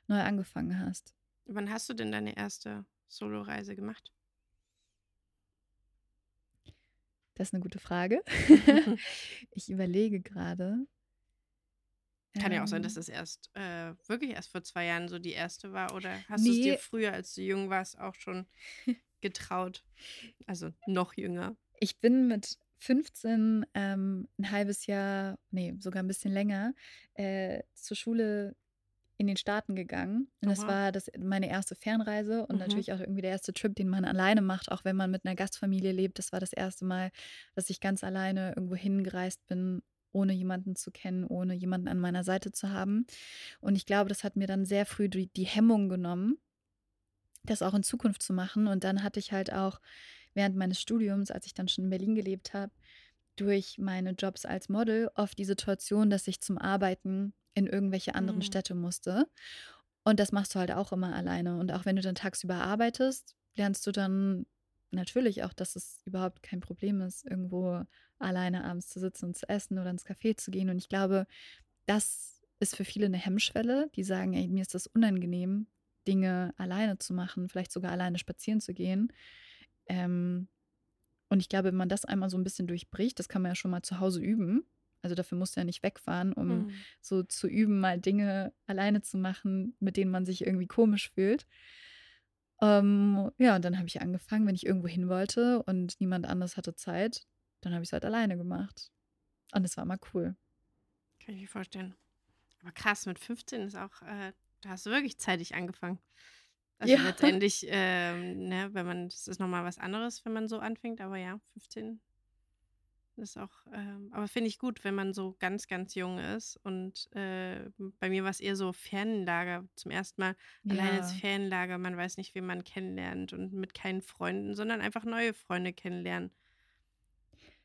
neu angefangen hast. Wann hast du denn deine erste Solo-Reise gemacht? Das ist eine gute Frage. ich überlege gerade. Kann ja auch sein, dass Ähm, es erst äh, wirklich erst vor zwei Jahren so die erste war. Oder hast du es nee, dir früher, als du jung warst, auch schon getraut? Also noch jünger. ich bin mit 15 ähm, ein halbes Jahr, nee, sogar ein bisschen länger, äh, zur Schule in den Staaten gegangen. Und das Oha. war das, meine erste Fernreise und Mhm. natürlich auch irgendwie der erste Trip, den man alleine macht, auch wenn man mit einer Gastfamilie lebt. Das war das erste Mal, dass ich ganz alleine irgendwo hingereist bin, ohne jemanden zu kennen, ohne jemanden an meiner Seite zu haben. Und ich glaube, das hat mir dann sehr früh die, die Hemmung genommen, das auch in Zukunft zu machen. Und dann hatte ich halt auch während meines Studiums, als ich dann schon in Berlin gelebt habe, durch meine Jobs als Model oft die Situation, dass ich zum Arbeiten in irgendwelche anderen Mhm. Städte musste. Und das machst du halt auch immer alleine. Und auch wenn du dann tagsüber arbeitest, lernst du dann natürlich auch, dass es überhaupt kein Problem ist, irgendwo alleine abends zu sitzen und zu essen oder ins Café zu gehen. Und ich glaube, das ist für viele eine Hemmschwelle, die sagen, ey, mir ist das unangenehm, Dinge alleine zu machen, vielleicht sogar alleine spazieren zu gehen. Ähm, und ich glaube, wenn man das einmal so ein bisschen durchbricht, das kann man ja schon mal zu Hause üben. Also dafür musst du ja nicht wegfahren, um Mhm. so zu üben, mal Dinge alleine zu machen, mit denen man sich irgendwie komisch fühlt. Ähm, ja, und dann habe ich angefangen, wenn ich irgendwo hin wollte und niemand anders hatte Zeit, dann habe ich es halt alleine gemacht. Und es war immer cool. Kann ich mir vorstellen. Aber krass, mit 15 ist auch, äh, da hast du wirklich zeitig angefangen. Also Ja. letztendlich, ähm, ne, wenn man, das ist nochmal was anderes, wenn man so anfängt, aber ja, 15 ist auch, ähm, aber finde ich gut, wenn man so ganz, ganz jung ist. Und äh, bei mir war es eher so Ferienlager zum ersten Mal. Allein ins Ja. Ferienlager, man weiß nicht, wen man kennenlernt und mit keinen Freunden, sondern einfach neue Freunde kennenlernen.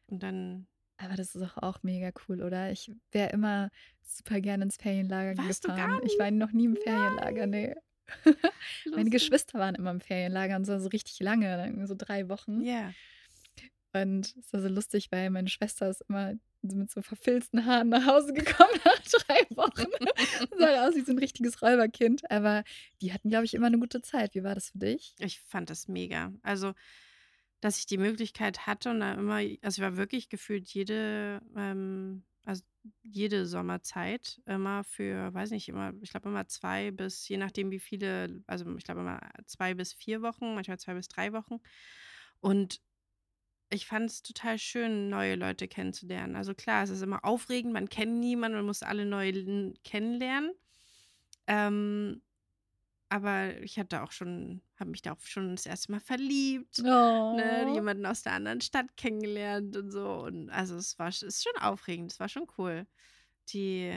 Und dann, Aber das ist doch auch mega cool, oder? Ich wäre immer super gerne ins Ferienlager warst du gar gefahren. Ich nicht? war noch nie im Ferienlager, Nein, nee. Meine. Geschwister waren immer im Ferienlager und so, so richtig lange, so drei Wochen. Ja. Und es war so lustig, weil meine Schwester ist immer mit so verfilzten Haaren nach Hause gekommen nach drei Wochen. sah aus wie so ein richtiges Räuberkind. Aber die hatten, glaube ich, immer eine gute Zeit. Wie war das für dich? Ich fand das mega. Also, dass ich die Möglichkeit hatte und da immer, also ich war wirklich gefühlt jede, ähm, also jede Sommerzeit immer für, weiß nicht, immer, ich glaube immer zwei bis, je nachdem wie viele, also ich glaube immer zwei bis vier Wochen, manchmal zwei bis drei Wochen. Und ich fand es total schön, neue Leute kennenzulernen. Also klar, es ist immer aufregend, man kennt niemanden, man muss alle neu kennenlernen. Ähm, aber ich hatte auch schon, habe mich da auch schon das erste Mal verliebt, ne, Oh. jemanden aus der anderen Stadt kennengelernt und so. Und also es war ist schon aufregend, es war schon cool. Die,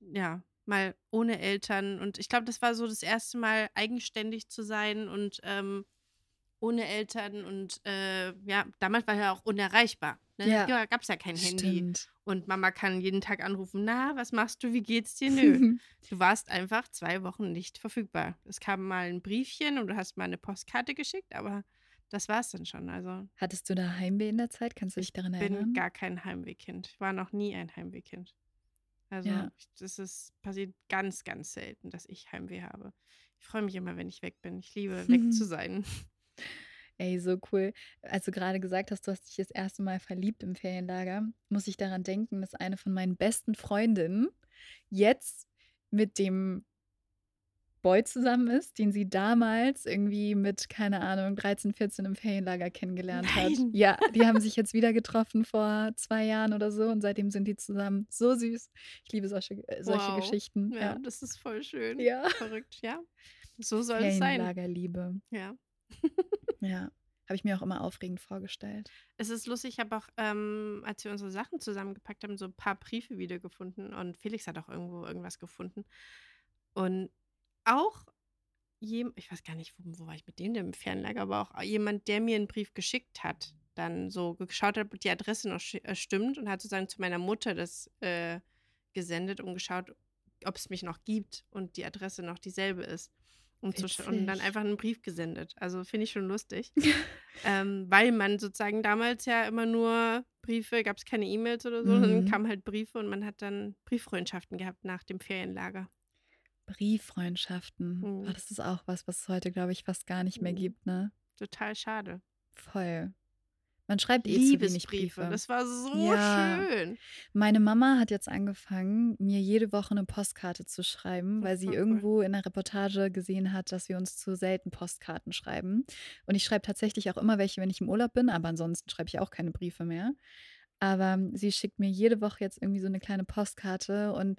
ja, mal ohne Eltern. Und ich glaube, das war so das erste Mal eigenständig zu sein und ähm, ohne Eltern. Und äh, ja, damals war ja auch unerreichbar. Ne? Ja. Da gab es ja kein Handy. Stimmt. Und Mama kann jeden Tag anrufen, na, was machst du, wie geht's dir? Nö. Du warst einfach zwei Wochen nicht verfügbar. Es kam mal ein Briefchen und du hast mal eine Postkarte geschickt, aber das war es dann schon. Also Hattest du da Heimweh in der Zeit? Kannst du dich ich daran bin erinnern? gar kein Heimwehkind. Ich war noch nie ein Heimwehkind. Also Ja. ich- das ist passiert ganz, ganz selten, dass ich Heimweh habe. Ich freue mich immer, wenn ich weg bin. Ich liebe, weg zu sein. Ey, so cool. Als du gerade gesagt hast, du hast dich das erste Mal verliebt im Ferienlager, muss ich daran denken, dass eine von meinen besten Freundinnen jetzt mit dem Boy zusammen ist, den sie damals irgendwie mit, keine Ahnung, 13, 14 im Ferienlager kennengelernt hat. Nein. Ja, die haben sich jetzt wieder getroffen vor zwei Jahren oder so und seitdem sind die zusammen. So süß. Ich liebe solche, äh, solche Wow. Geschichten. Ja, Ja. das ist voll schön. Ja. Verrückt, ja. So soll es sein. Ferienlagerliebe. Ja. Ja. Habe ich mir auch immer aufregend vorgestellt. Es ist lustig, ich habe auch, ähm, als wir unsere Sachen zusammengepackt haben, so ein paar Briefe wieder gefunden und Felix hat auch irgendwo irgendwas gefunden. Und auch jem, ich weiß gar nicht, wo, wo war ich mit dem denn im Fernlager, aber auch jemand, der mir einen Brief geschickt hat, dann so geschaut hat, ob die Adresse noch äh, stimmt und hat sozusagen zu meiner Mutter das äh, gesendet und geschaut, ob es mich noch gibt und die Adresse noch dieselbe ist. Um zu und dann einfach einen Brief gesendet. Also finde ich schon lustig. ähm, weil man sozusagen damals ja immer nur Briefe, gab es keine E-Mails oder so, mhm. dann kamen halt Briefe und man hat dann Brieffreundschaften gehabt nach dem Ferienlager. Brieffreundschaften. Mhm. Oh, das ist auch was, was es heute, glaube ich, fast gar nicht mehr mhm. gibt, ne? Total schade. Voll. Man schreibt eh zu wenig Briefe. Das war so ja. schön. Meine Mama hat jetzt angefangen, mir jede Woche eine Postkarte zu schreiben, weil sie irgendwo in der Reportage gesehen hat, dass wir uns zu selten Postkarten schreiben. Und ich schreibe tatsächlich auch immer welche, wenn ich im Urlaub bin, aber ansonsten schreibe ich auch keine Briefe mehr. Aber sie schickt mir jede Woche jetzt irgendwie so eine kleine Postkarte und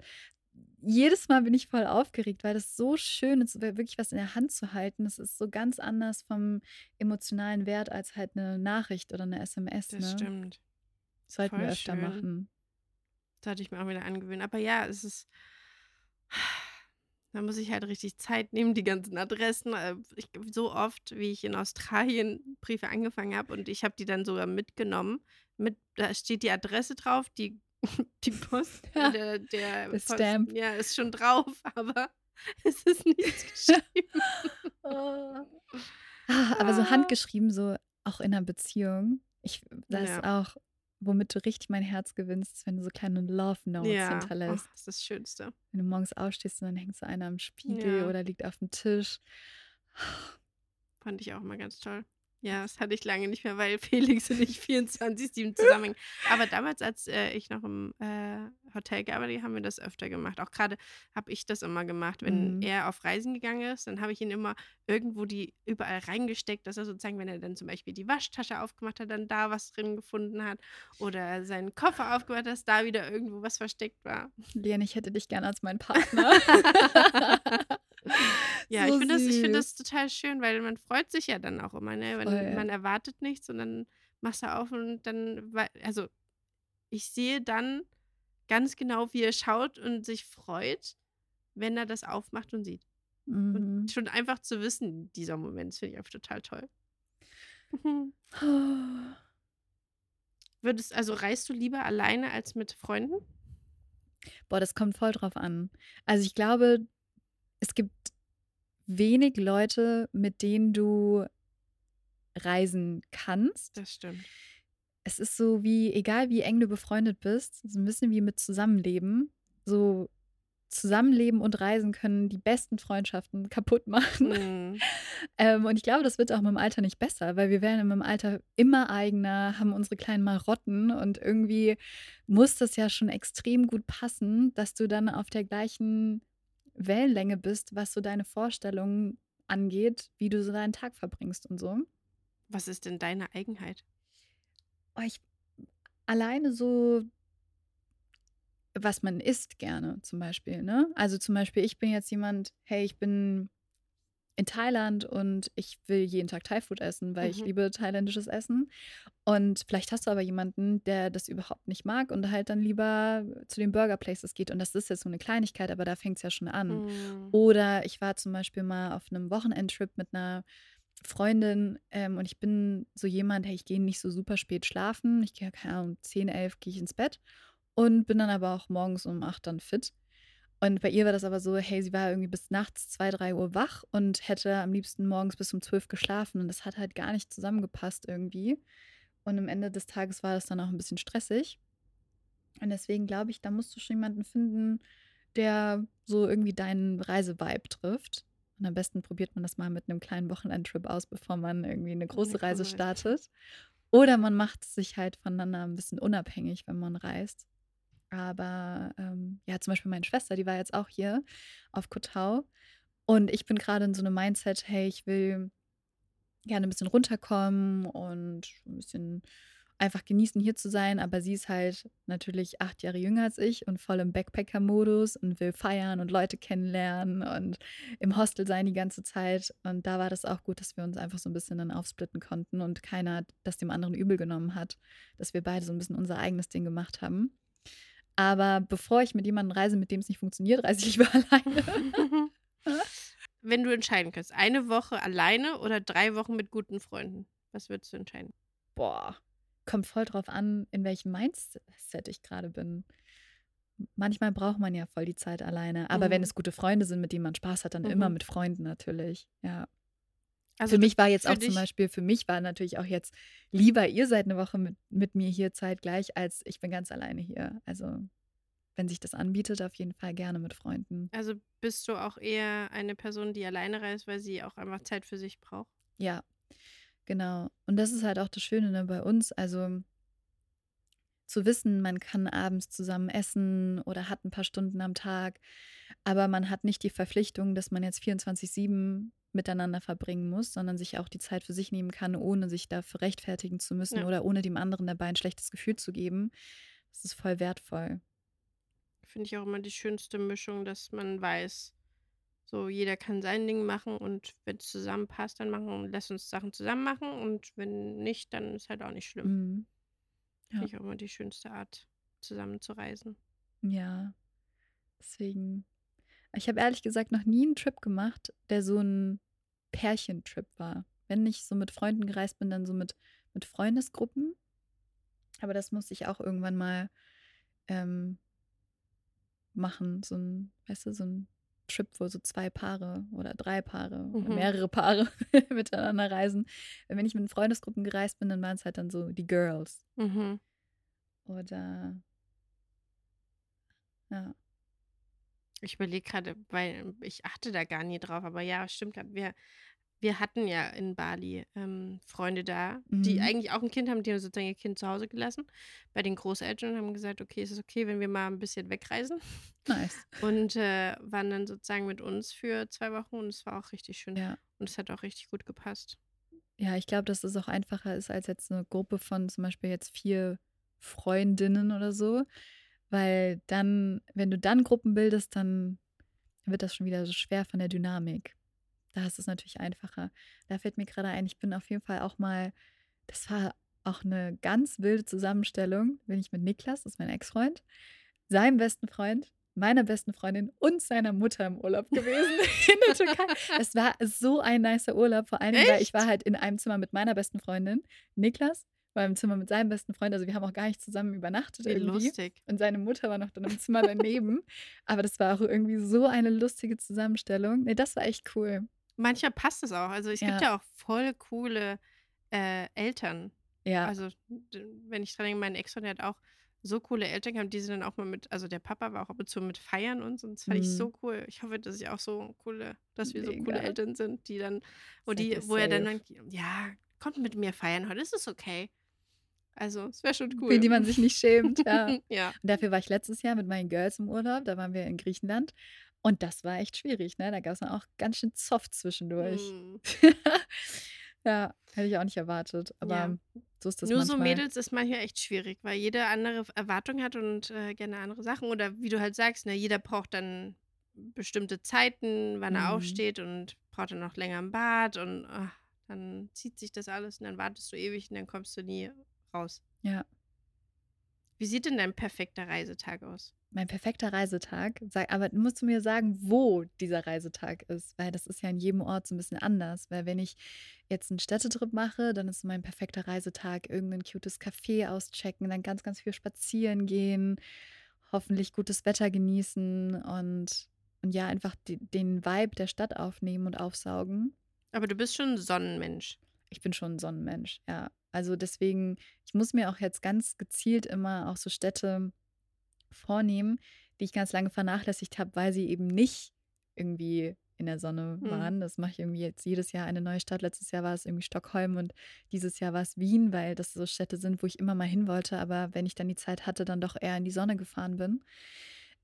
jedes Mal bin ich voll aufgeregt, weil das so schön ist, wirklich was in der Hand zu halten. Das ist so ganz anders vom emotionalen Wert als halt eine Nachricht oder eine SMS. Das ne? stimmt. sollten voll wir öfter schön. machen. Das hatte ich mir auch wieder angewöhnt. Aber ja, es ist. Da muss ich halt richtig Zeit nehmen, die ganzen Adressen. Äh, ich, so oft, wie ich in Australien Briefe angefangen habe und ich habe die dann sogar mitgenommen. Mit, da steht die Adresse drauf, die die Post, ja, der, der, der Stamp. Ja, ist schon drauf, aber es ist nichts geschrieben. oh. aber so ah. handgeschrieben, so auch in einer Beziehung. Ich, das ja. ist auch, womit du richtig mein Herz gewinnst, ist, wenn du so kleine Love Notes ja. hinterlässt. Oh, das ist das Schönste. Wenn du morgens aufstehst und dann hängt so einer am Spiegel ja. oder liegt auf dem Tisch. Fand ich auch immer ganz toll. Ja, das hatte ich lange nicht mehr, weil Felix und ich 24-7 zusammenhängen. Aber damals, als äh, ich noch im äh, Hotel gearbeitet habe, haben wir das öfter gemacht. Auch gerade habe ich das immer gemacht. Wenn mhm. er auf Reisen gegangen ist, dann habe ich ihn immer irgendwo die überall reingesteckt, dass er sozusagen, wenn er dann zum Beispiel die Waschtasche aufgemacht hat, dann da was drin gefunden hat. Oder seinen Koffer aufgemacht hat, dass da wieder irgendwo was versteckt war. Leon, ich hätte dich gerne als meinen Partner. Ja, so ich finde das, find das total schön, weil man freut sich ja dann auch immer, ne? Wenn, man erwartet nichts und dann machst du auf und dann, also ich sehe dann ganz genau, wie er schaut und sich freut, wenn er das aufmacht und sieht. Mhm. Und schon einfach zu wissen, dieser Moment, finde ich einfach total toll. Würdest, also reist du lieber alleine als mit Freunden? Boah, das kommt voll drauf an. Also ich glaube, es gibt wenig Leute, mit denen du reisen kannst. Das stimmt. Es ist so wie, egal wie eng du befreundet bist, so ein bisschen wie mit Zusammenleben. So Zusammenleben und Reisen können die besten Freundschaften kaputt machen. Mhm. ähm, und ich glaube, das wird auch mit dem Alter nicht besser, weil wir werden im Alter immer eigener, haben unsere kleinen Marotten und irgendwie muss das ja schon extrem gut passen, dass du dann auf der gleichen Wellenlänge bist, was so deine Vorstellungen angeht, wie du so deinen Tag verbringst und so. Was ist denn deine Eigenheit? Oh, ich alleine so, was man isst gerne zum Beispiel. Ne? Also zum Beispiel, ich bin jetzt jemand, hey, ich bin in Thailand und ich will jeden Tag Thai-Food essen, weil mhm. ich liebe thailändisches Essen. Und vielleicht hast du aber jemanden, der das überhaupt nicht mag und halt dann lieber zu den Burger Places geht. Und das ist jetzt so eine Kleinigkeit, aber da fängt es ja schon an. Mhm. Oder ich war zum Beispiel mal auf einem Wochenendtrip mit einer Freundin ähm, und ich bin so jemand, hey, ich gehe nicht so super spät schlafen. Ich gehe, keine Ahnung, um 10, 11 gehe ich ins Bett und bin dann aber auch morgens um 8 dann fit. Und bei ihr war das aber so, hey, sie war irgendwie bis nachts 2, 3 Uhr wach und hätte am liebsten morgens bis um 12 geschlafen. Und das hat halt gar nicht zusammengepasst irgendwie. Und am Ende des Tages war das dann auch ein bisschen stressig. Und deswegen glaube ich, da musst du schon jemanden finden, der so irgendwie deinen Reisevibe trifft. Und am besten probiert man das mal mit einem kleinen Wochenendtrip aus, bevor man irgendwie eine große Reise startet. Oder man macht sich halt voneinander ein bisschen unabhängig, wenn man reist. Aber ähm, ja, zum Beispiel meine Schwester, die war jetzt auch hier auf Kotau. Und ich bin gerade in so einem Mindset, hey, ich will gerne ein bisschen runterkommen und ein bisschen einfach genießen, hier zu sein. Aber sie ist halt natürlich acht Jahre jünger als ich und voll im Backpacker-Modus und will feiern und Leute kennenlernen und im Hostel sein die ganze Zeit. Und da war das auch gut, dass wir uns einfach so ein bisschen dann aufsplitten konnten und keiner das dem anderen übel genommen hat, dass wir beide so ein bisschen unser eigenes Ding gemacht haben. Aber bevor ich mit jemandem reise, mit dem es nicht funktioniert, reise ich lieber alleine. Wenn du entscheiden kannst, eine Woche alleine oder drei Wochen mit guten Freunden, was würdest du entscheiden? Boah, kommt voll drauf an, in welchem Mindset ich gerade bin. manchmal braucht man ja voll die Zeit alleine. Aber wenn Mhm. es gute Freunde sind, mit denen man Spaß hat, dann immer Mhm. mit Freunden natürlich. Ja. Also Für mich war jetzt auch zum Beispiel, für mich war natürlich auch jetzt lieber, ihr seid eine Woche mit, mit mir hier zeitgleich, als ich bin ganz alleine hier. Also, wenn sich das anbietet, auf jeden Fall gerne mit Freunden. also bist du auch eher eine Person, die alleine reist, weil sie auch einfach Zeit für sich braucht? Ja, genau. Und das ist halt auch das Schöne ne, bei uns. Also zu wissen, man kann abends zusammen essen oder hat ein paar Stunden am Tag, aber man hat nicht die Verpflichtung, dass man jetzt 24/7 miteinander verbringen muss, sondern sich auch die Zeit für sich nehmen kann, ohne sich dafür rechtfertigen zu müssen Ja. oder ohne dem anderen dabei ein schlechtes Gefühl zu geben. Das ist voll wertvoll. Finde ich auch immer die schönste Mischung, dass man weiß, so jeder kann sein Ding machen und wenn es zusammenpasst, dann machen, lass uns Sachen zusammen machen und wenn nicht, dann ist halt auch nicht schlimm. Mhm. Finde Ja. ich auch immer die schönste Art, zusammen zu reisen. Ja, deswegen. Ich habe ehrlich gesagt noch nie einen Trip gemacht, der so ein Pärchentrip war. Wenn ich so mit Freunden gereist bin, dann so mit, mit Freundesgruppen. Aber das musste ich auch irgendwann mal ähm, machen. So ein, weißt du, so ein Trip, wo so zwei Paare oder drei Paare oder Mhm. mehrere Paare miteinander reisen. Wenn ich mit Freundesgruppen gereist bin, dann waren es halt dann so die Girls. Mhm. Oder ja. Ich überlege gerade, weil ich achte da gar nie drauf, aber ja, stimmt. Wir, wir hatten ja in Bali ähm, Freunde da, die Mhm. eigentlich auch ein Kind haben, die haben sozusagen ihr Kind zu Hause gelassen bei den Großeltern und haben gesagt, okay, ist es okay, wenn wir mal ein bisschen wegreisen? Nice. Und äh, waren dann sozusagen mit uns für zwei Wochen und es war auch richtig schön. Ja. Und es hat auch richtig gut gepasst. Ja, ich glaube, dass es auch einfacher ist als jetzt eine Gruppe von zum Beispiel jetzt vier Freundinnen oder so. Weil dann, wenn du dann Gruppen bildest, dann wird das schon wieder so schwer von der Dynamik. Da ist es natürlich einfacher. Da fällt mir gerade ein, ich bin auf jeden Fall auch mal, das war auch eine ganz wilde Zusammenstellung, bin ich mit Niklas, das ist mein Ex-Freund, seinem besten Freund, meiner besten Freundin und seiner Mutter im Urlaub gewesen in der Türkei. Es war so ein nicer Urlaub, vor allem, weil ich war halt in einem Zimmer mit meiner besten Freundin, Niklas, war im Zimmer mit seinem besten Freund, also wir haben auch gar nicht zusammen übernachtet Wie irgendwie. lustig. Und seine Mutter war noch dann im Zimmer daneben. Aber das war auch irgendwie so eine lustige Zusammenstellung. Nee, das war echt cool. Manchmal passt es auch. Also es gibt Ja. ja auch voll coole äh, Eltern. Ja, Also, wenn ich dran denke, mein Ex, der hat auch so coole Eltern gehabt, die sind dann auch mal mit, also der Papa war auch ab und zu mit feiern und das fand ich Mhm. so cool. Ich hoffe, dass ich auch so coole, dass wir so coole mega. Eltern sind, die dann, wo die, wo er dann safe. sagt, ja, kommt mit mir feiern heute, ist es okay. Also, es wäre schon Für cool. die man sich nicht schämt, ja. ja. Und dafür war ich letztes Jahr mit meinen Girls im Urlaub. Da waren wir in Griechenland. Und das war echt schwierig, ne? Da gab es dann auch ganz schön Zoff zwischendurch. Mm. ja, hätte ich auch nicht erwartet. Aber Ja. so ist das Nur so manchmal. Mädels ist manchmal echt schwierig, weil jeder andere Erwartungen hat und äh, gerne andere Sachen. Oder wie du halt sagst, ne, jeder braucht dann bestimmte Zeiten, wann er Mhm. aufsteht und braucht dann noch länger im Bad und ach, dann zieht sich das alles und dann wartest du ewig und dann kommst du nie raus. Ja. Wie sieht denn dein perfekter Reisetag aus? Mein perfekter Reisetag, sag, aber musst du mir sagen, wo dieser Reisetag ist, weil das ist ja in jedem Ort so ein bisschen anders. Weil wenn ich jetzt einen Städtetrip mache, dann ist mein perfekter Reisetag irgendein cutes Café auschecken, dann ganz, ganz viel spazieren gehen, hoffentlich gutes Wetter genießen und, und ja, einfach die, den Vibe der Stadt aufnehmen und aufsaugen. Aber du bist schon ein Sonnenmensch. Ich bin schon ein Sonnenmensch, ja. Also deswegen, ich muss mir auch jetzt ganz gezielt immer auch so Städte vornehmen, die ich ganz lange vernachlässigt habe, weil sie eben nicht irgendwie in der Sonne Mhm. waren. Das mache ich irgendwie jetzt jedes Jahr eine neue Stadt. Letztes Jahr war es irgendwie Stockholm und dieses Jahr war es Wien, weil das so Städte sind, wo ich immer mal hin wollte, aber wenn ich dann die Zeit hatte, dann doch eher in die Sonne gefahren bin.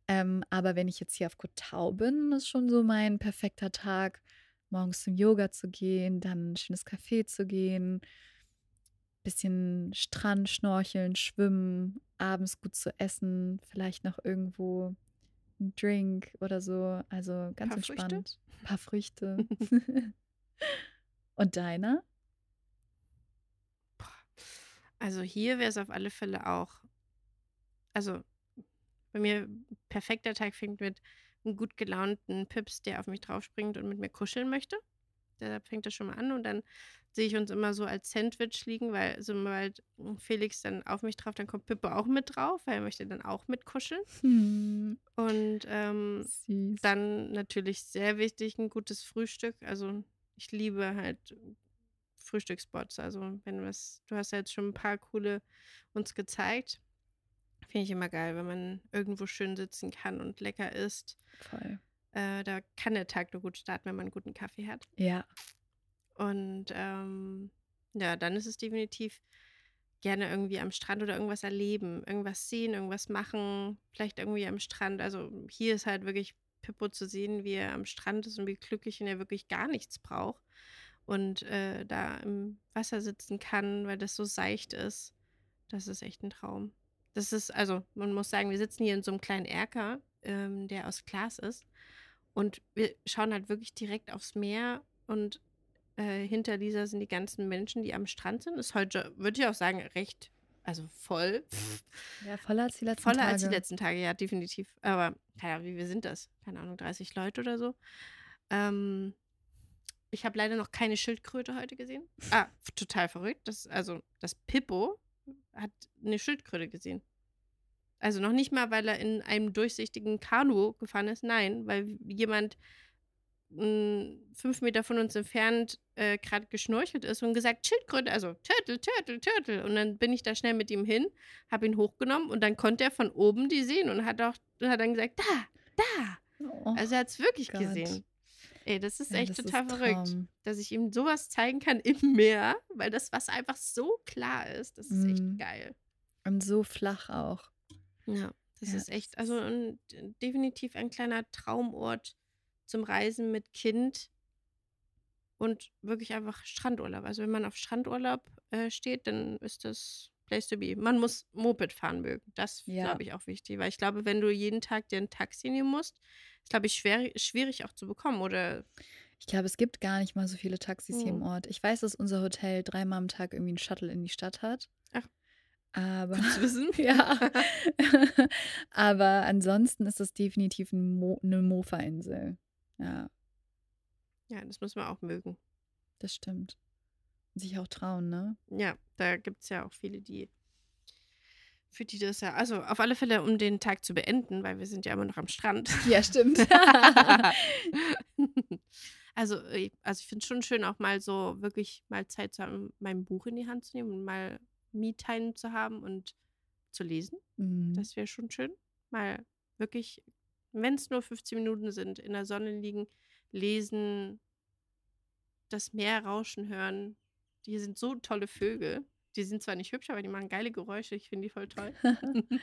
Ähm, aber wenn ich jetzt hier auf Kotau bin, ist schon so mein perfekter Tag, morgens zum Yoga zu gehen, dann ein schönes Café zu gehen, bisschen Strand, Schnorcheln, Schwimmen, abends gut zu essen, vielleicht noch irgendwo ein Drink oder so. Also ganz Paar Früchte? entspannt. Ein paar Früchte. Und deiner? Also hier wäre es auf alle Fälle auch. Also bei mir perfekter Tag fängt mit einem gut gelaunten Pips, der auf mich draufspringt und mit mir kuscheln möchte. Da fängt das schon mal an und dann sehe ich uns immer so als Sandwich liegen, weil sobald Felix dann auf mich drauf, dann kommt Pippo auch mit drauf, weil er möchte dann auch mitkuscheln. Hm, Und ähm, dann natürlich sehr wichtig ein gutes Frühstück. Also ich liebe halt Frühstücksspots. Also wenn was, du hast ja jetzt schon ein paar coole uns gezeigt. Finde ich immer geil, wenn man irgendwo schön sitzen kann und lecker isst. Voll. Äh, da kann der Tag nur gut starten, wenn man einen guten Kaffee hat. Ja. Und ähm, ja, dann ist es definitiv gerne irgendwie am Strand oder irgendwas erleben, irgendwas sehen, irgendwas machen, vielleicht irgendwie am Strand. Also hier ist halt wirklich Pippo zu sehen, wie er am Strand ist und wie glücklich und er wirklich gar nichts braucht und äh, da im Wasser sitzen kann, weil das so seicht ist. Das ist echt ein Traum. Das ist, also man muss sagen, wir sitzen hier in so einem kleinen Erker, ähm, der aus Glas ist und wir schauen halt wirklich direkt aufs Meer und äh, hinter dieser sind die ganzen Menschen, die am Strand sind. Ist heute, würde ich auch sagen, recht, also voll. Ja, voller als die letzten Voller Tage. als die letzten Tage, ja, definitiv. Aber, Ahnung, wie wir sind das? Keine Ahnung, 30 Leute oder so. Ähm, ich habe leider noch keine Schildkröte heute gesehen. Ah, total verrückt. Das, also, das Pippo hat eine Schildkröte gesehen. Also noch nicht mal, weil er in einem durchsichtigen Kanu gefahren ist. Nein, weil jemand fünf Meter von uns entfernt äh, gerade geschnorchelt ist und gesagt, Schildkröte, also Turtle, Turtle, Turtle. Und dann bin ich da schnell mit ihm hin, habe ihn hochgenommen und dann konnte er von oben die sehen und hat auch hat dann gesagt, da, da. Oh, Also er hat es wirklich Gott. gesehen. Ey, das ist ja, echt das ist total verrückt, Traum. dass ich ihm sowas zeigen kann im Meer, weil das Wasser einfach so klar ist. Das ist echt Mhm. geil. Und so flach auch. Ja, das Ja, ist echt, also ein, definitiv ein kleiner Traumort zum Reisen mit Kind und wirklich einfach Strandurlaub. Also wenn man auf Strandurlaub äh, steht, dann ist das Place to be. Man muss Moped fahren mögen. Das Ja. glaube ich auch wichtig, weil ich glaube, wenn du jeden Tag dir ein Taxi nehmen musst, ist glaube ich schwer, schwierig auch zu bekommen oder Ich glaube, es gibt gar nicht mal so viele Taxis hier im Hm. Ort. Ich weiß, dass unser Hotel dreimal am Tag irgendwie einen Shuttle in die Stadt hat. Ach. Aber wissen. ja. Aber ansonsten ist es definitiv ein Mo eine Mofa-Insel. Ja, ja, das muss man auch mögen. das stimmt. Und sich auch trauen, ne? Ja, da gibt es ja auch viele, die für die das ja, also auf alle Fälle, um den Tag zu beenden, weil wir sind ja immer noch am Strand. Ja, stimmt. also, äh, also ich finde es schon schön, auch mal so wirklich mal Zeit zu haben, mein Buch in die Hand zu nehmen und mal Me-Time zu haben und zu lesen. Mhm. Das wäre schon schön. Mal wirklich, wenn es nur 15 Minuten sind, in der Sonne liegen, lesen, das Meer rauschen hören. Hier sind so tolle Vögel. Die sind zwar nicht hübsch, aber die machen geile Geräusche. Ich finde die voll toll.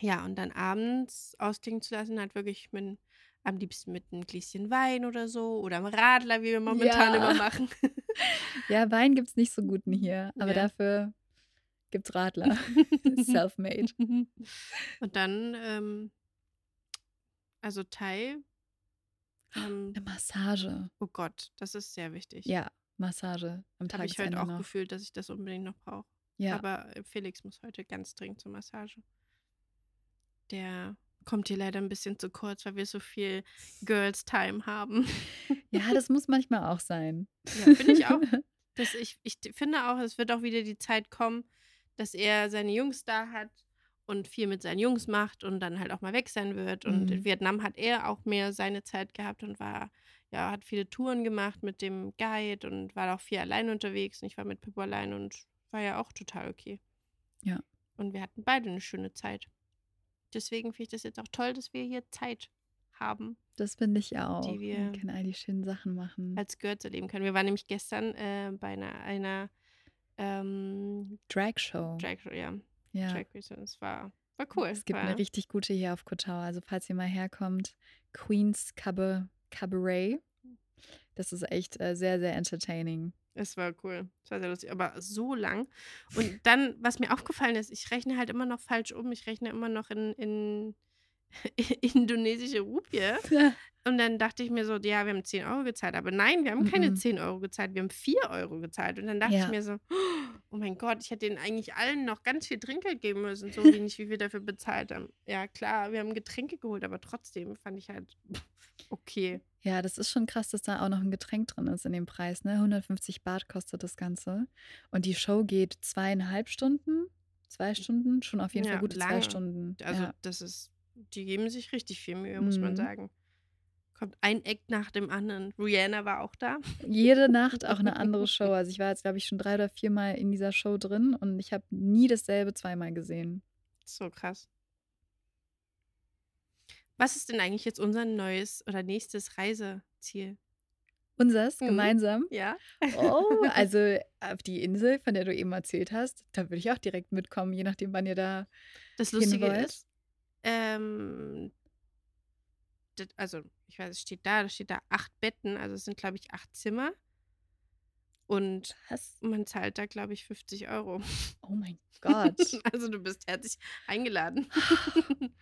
ja, und dann abends ausklingen zu lassen, halt wirklich mit, am liebsten mit einem Gläschen Wein oder so. Oder am Radler, wie wir momentan Ja. immer machen. ja, Wein gibt es nicht so guten hier, aber Ja. dafür gibt's Radler. Self-made. Und dann, ähm, also Thai, ähm, Eine Massage. oh Gott, das ist sehr wichtig. Ja, Massage am Habe ich heute auch noch. gefühlt, dass ich das unbedingt noch brauche. Ja, Aber äh, Felix muss heute ganz dringend zur Massage. Der kommt hier leider ein bisschen zu kurz, weil wir so viel Girls Time haben. ja, das muss manchmal auch sein. Ja, finde ich auch. Das, ich, ich finde auch, es wird auch wieder die Zeit kommen, dass er seine Jungs da hat und viel mit seinen Jungs macht und dann halt auch mal weg sein wird. Und Mhm. in Vietnam hat er auch mehr seine Zeit gehabt und war, ja, hat viele Touren gemacht mit dem Guide und war auch viel allein unterwegs. Und ich war mit Pippo allein und war ja auch total okay. Ja. Und wir hatten beide eine schöne Zeit. Deswegen finde ich das jetzt auch toll, dass wir hier Zeit haben, Das finde ich auch. Die wir- Man kann all die schönen Sachen machen. als Girls erleben können. Wir waren nämlich gestern äh, bei einer, einer ähm, Drag Show. Drag, ja, ja. Drag und Es war, war cool. Es gibt war, eine richtig gute hier auf Kotau. Also falls ihr mal herkommt, Queens Cabaret. Das ist echt äh, sehr, sehr entertaining. Es war cool. Es war sehr lustig, aber so lang. Und dann, was mir aufgefallen ist, ich rechne halt immer noch falsch um. Ich rechne immer noch in, in indonesische Rupie. Und dann dachte ich mir so, ja, wir haben 10 Euro gezahlt. Aber nein, wir haben keine Mhm. 10 Euro gezahlt, wir haben 4 Euro gezahlt. Und dann dachte Ja. ich mir so, oh mein Gott, ich hätte denen eigentlich allen noch ganz viel Trinkgeld geben müssen, so wenig, wie wir dafür bezahlt haben. Ja, klar, wir haben Getränke geholt, aber trotzdem fand ich halt, okay. Ja, das ist schon krass, dass da auch noch ein Getränk drin ist in dem Preis, ne? 150 Baht kostet das Ganze. Und die Show geht zweieinhalb Stunden, zwei Stunden, schon auf jeden Fall Ja, gute zwei lange. Stunden. Also ja. das ist, die geben sich richtig viel Mühe, muss man Mhm. sagen. Kommt ein Eck nach dem anderen. Rihanna war auch da. Jede Nacht auch eine andere Show. Also ich war jetzt, glaube ich, schon drei oder viermal in dieser Show drin und ich habe nie dasselbe zweimal gesehen. So krass. Was ist denn eigentlich jetzt unser neues oder nächstes Reiseziel? Unseres Mhm. gemeinsam. Ja? Oh, also auf die Insel, von der du eben erzählt hast, da würde ich auch direkt mitkommen, je nachdem, wann ihr da. Das Lustige ist, ähm, das, also ich weiß, es steht da, da steht da acht Betten, also es sind glaube ich acht Zimmer. Und Was? man zahlt da glaube ich 50 Euro. Oh mein Gott. Also du bist herzlich eingeladen.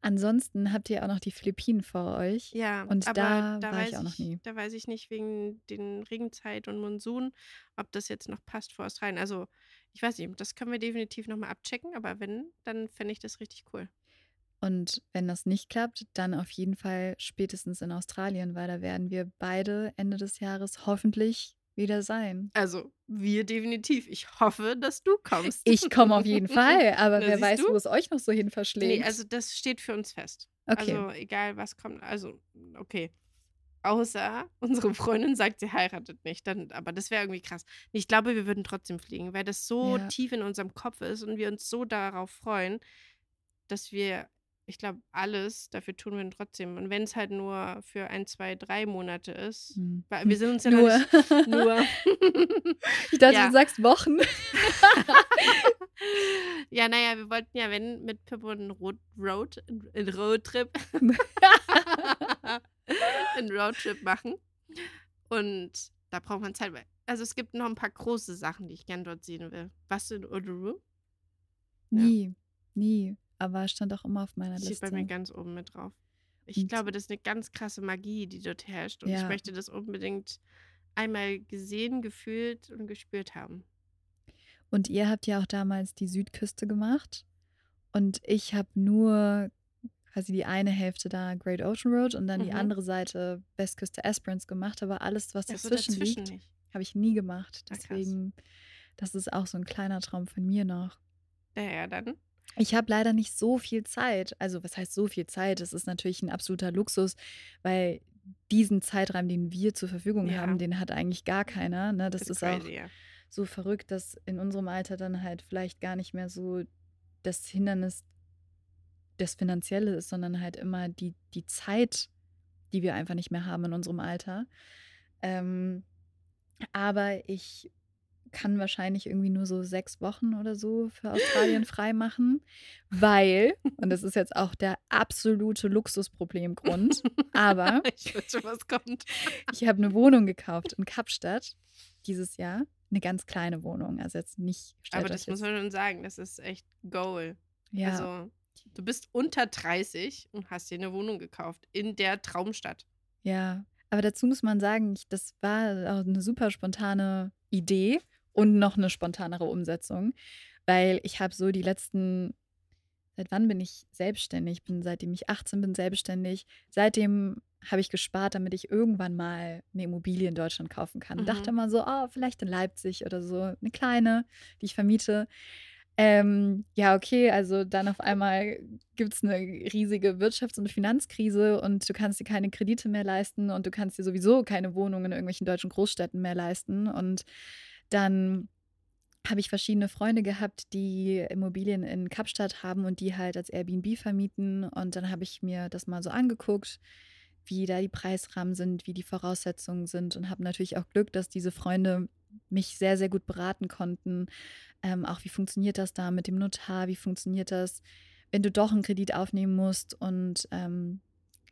Ansonsten habt ihr auch noch die Philippinen vor euch. Ja, Und aber da war weiß ich auch noch nie. Da weiß ich nicht wegen den Regenzeit und Monsun, ob das jetzt noch passt vor Australien. Also ich weiß nicht, das können wir definitiv nochmal abchecken, aber wenn, dann fände ich das richtig cool. Und wenn das nicht klappt, dann auf jeden Fall spätestens in Australien, weil da werden wir beide Ende des Jahres hoffentlich wieder sein. Also wir definitiv. Ich hoffe, dass du kommst. Ich komme auf jeden Fall, aber Na, wer weiß, du? wo es euch noch so hin verschlägt. Nee, also das steht für uns fest. okay. Also egal was kommt, also okay. Außer unsere Freundin sagt, sie heiratet nicht. Dann, aber das wäre irgendwie krass. Ich glaube, wir würden trotzdem fliegen, weil das so Ja. tief in unserem Kopf ist und wir uns so darauf freuen, dass wir, ich glaube, alles dafür tun wir trotzdem. Und wenn es halt nur für ein, zwei, drei Monate ist, Hm. weil wir sind uns ja Nur. nicht nur. ich dachte, Ja. du sagst Wochen. ja, naja, wir wollten ja, wenn, mit Pippo einen Road, Road, einen Roadtrip, einen Roadtrip machen. Und da braucht man Zeit. Also es gibt noch ein paar große Sachen, die ich gern dort sehen will. Was in Uluru? Ja. Nie, nie. Aber stand auch immer auf meiner steht Liste. bei mir ganz oben mit drauf. Ich Und- glaube, das ist eine ganz krasse Magie, die dort herrscht. Und ich Ja. möchte das unbedingt einmal gesehen, gefühlt und gespürt haben. Und ihr habt ja auch damals die Südküste gemacht. Und ich habe nur quasi die eine Hälfte da Great Ocean Road und dann die Mhm. andere Seite Westküste Esperance gemacht. Aber alles, was dazwischen dazwischen liegt, habe ich nie gemacht. Ah. Deswegen, das ist auch so ein kleiner Traum von mir noch. Ja, ja, dann. Ich habe leider nicht so viel Zeit. Also, was heißt so viel Zeit? Das ist natürlich ein absoluter Luxus, weil diesen Zeitraum, den wir zur Verfügung Ja. haben, den hat eigentlich gar keiner. Ne? Das ist ist auch crazy, ja. so verrückt, dass in unserem Alter dann halt vielleicht gar nicht mehr so das Hindernis das Finanzielle ist, sondern halt immer die, die Zeit, die wir einfach nicht mehr haben in unserem Alter. Ähm, aber ich kann wahrscheinlich irgendwie nur so sechs Wochen oder so für Australien frei machen, weil, und das ist jetzt auch der absolute Luxusproblemgrund, aber ich weiß schon, was kommt. ich habe eine Wohnung gekauft in Kapstadt dieses Jahr. Eine ganz kleine Wohnung, also jetzt nicht. Aber das muss man schon sagen, das ist echt Goal. Ja, Also, du bist unter 30 und hast dir eine Wohnung gekauft in der Traumstadt. ja. Aber dazu muss man sagen, ich, das war auch eine super spontane Idee und noch eine spontanere Umsetzung, weil ich habe so die letzten, seit wann bin ich selbstständig? Ich bin seitdem ich 18 bin selbstständig. Seitdem habe ich gespart, damit ich irgendwann mal eine Immobilie in Deutschland kaufen kann. Mhm. Dachte immer so, oh, vielleicht in Leipzig oder so, eine kleine, die ich vermiete. Ähm, ja, okay, also dann auf einmal gibt es eine riesige Wirtschafts- und Finanzkrise und du kannst dir keine Kredite mehr leisten und du kannst dir sowieso keine Wohnungen in irgendwelchen deutschen Großstädten mehr leisten. Und dann habe ich verschiedene Freunde gehabt, die Immobilien in Kapstadt haben und die halt als Airbnb vermieten. Und dann habe ich mir das mal so angeguckt, wie da die Preisrahmen sind, wie die Voraussetzungen sind und habe natürlich auch Glück, dass diese Freunde mich sehr, sehr gut beraten konnten. Ähm, auch wie funktioniert das da mit dem Notar? Wie funktioniert das, wenn du doch einen Kredit aufnehmen musst? Und ähm,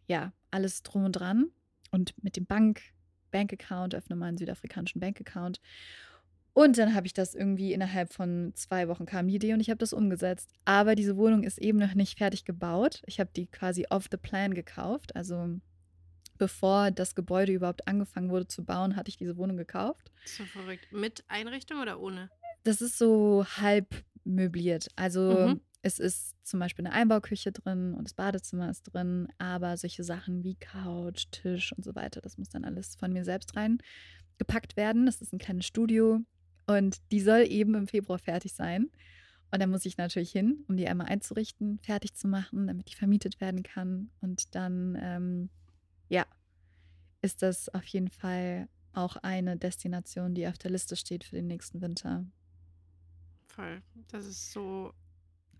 ja, alles drum und dran. Und mit dem Bank, Bankaccount, öffne mal einen südafrikanischen Bankaccount. Und dann habe ich das irgendwie innerhalb von zwei Wochen kam die Idee und ich habe das umgesetzt. Aber diese Wohnung ist eben noch nicht fertig gebaut. Ich habe die quasi off the plan gekauft. Also bevor das Gebäude überhaupt angefangen wurde zu bauen, hatte ich diese Wohnung gekauft. So verrückt. Mit Einrichtung oder ohne? Das ist so halb möbliert. Also Mhm. es ist zum Beispiel eine Einbauküche drin und das Badezimmer ist drin, aber solche Sachen wie Couch, Tisch und so weiter, das muss dann alles von mir selbst reingepackt werden. Das ist ein kleines Studio und die soll eben im Februar fertig sein. Und dann muss ich natürlich hin, um die einmal einzurichten, fertig zu machen, damit die vermietet werden kann. Und dann, ähm, ja, ist das auf jeden Fall auch eine Destination, die auf der Liste steht für den nächsten Winter. Voll. Das ist so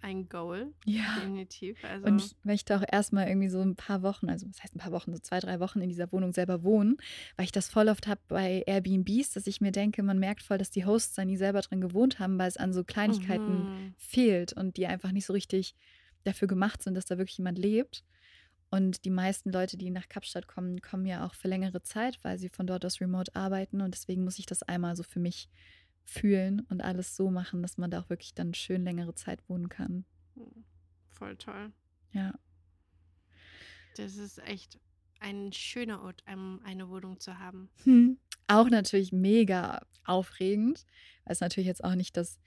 ein Goal. Ja. Definitiv. Also, Und ich möchte auch erstmal irgendwie so ein paar Wochen, also was heißt ein paar Wochen, so zwei, drei Wochen in dieser Wohnung selber wohnen, weil ich das voll oft habe bei Airbnbs, dass ich mir denke, man merkt voll, dass die Hosts da nie selber drin gewohnt haben, weil es an so Kleinigkeiten mhm. fehlt und die einfach nicht so richtig dafür gemacht sind, dass da wirklich jemand lebt. Und die meisten Leute, die nach Kapstadt kommen, kommen ja auch für längere Zeit, weil sie von dort aus remote arbeiten. Und deswegen muss ich das einmal so für mich fühlen und alles so machen, dass man da auch wirklich dann schön längere Zeit wohnen kann. Hm, Voll toll. Ja. Das ist echt ein schöner Ort, um eine Wohnung zu haben. Hm. Auch natürlich mega aufregend, weil es natürlich jetzt auch nicht das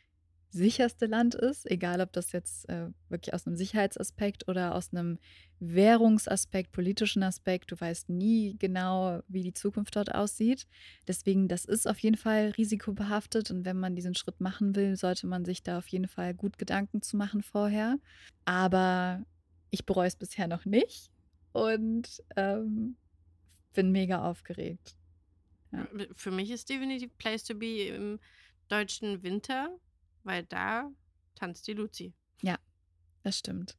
sicherste Land ist, egal ob das jetzt äh, wirklich aus einem Sicherheitsaspekt oder aus einem Währungsaspekt, politischen Aspekt. Du weißt nie genau, wie die Zukunft dort aussieht. Deswegen, das ist auf jeden Fall risikobehaftet und wenn man diesen Schritt machen will, sollte man sich da auf jeden Fall gut Gedanken zu machen vorher. Aber ich bereue es bisher noch nicht und ähm, bin mega aufgeregt. Ja. Für mich ist definitiv Place to be im deutschen Winter, weil da tanzt die Luzi. Das stimmt.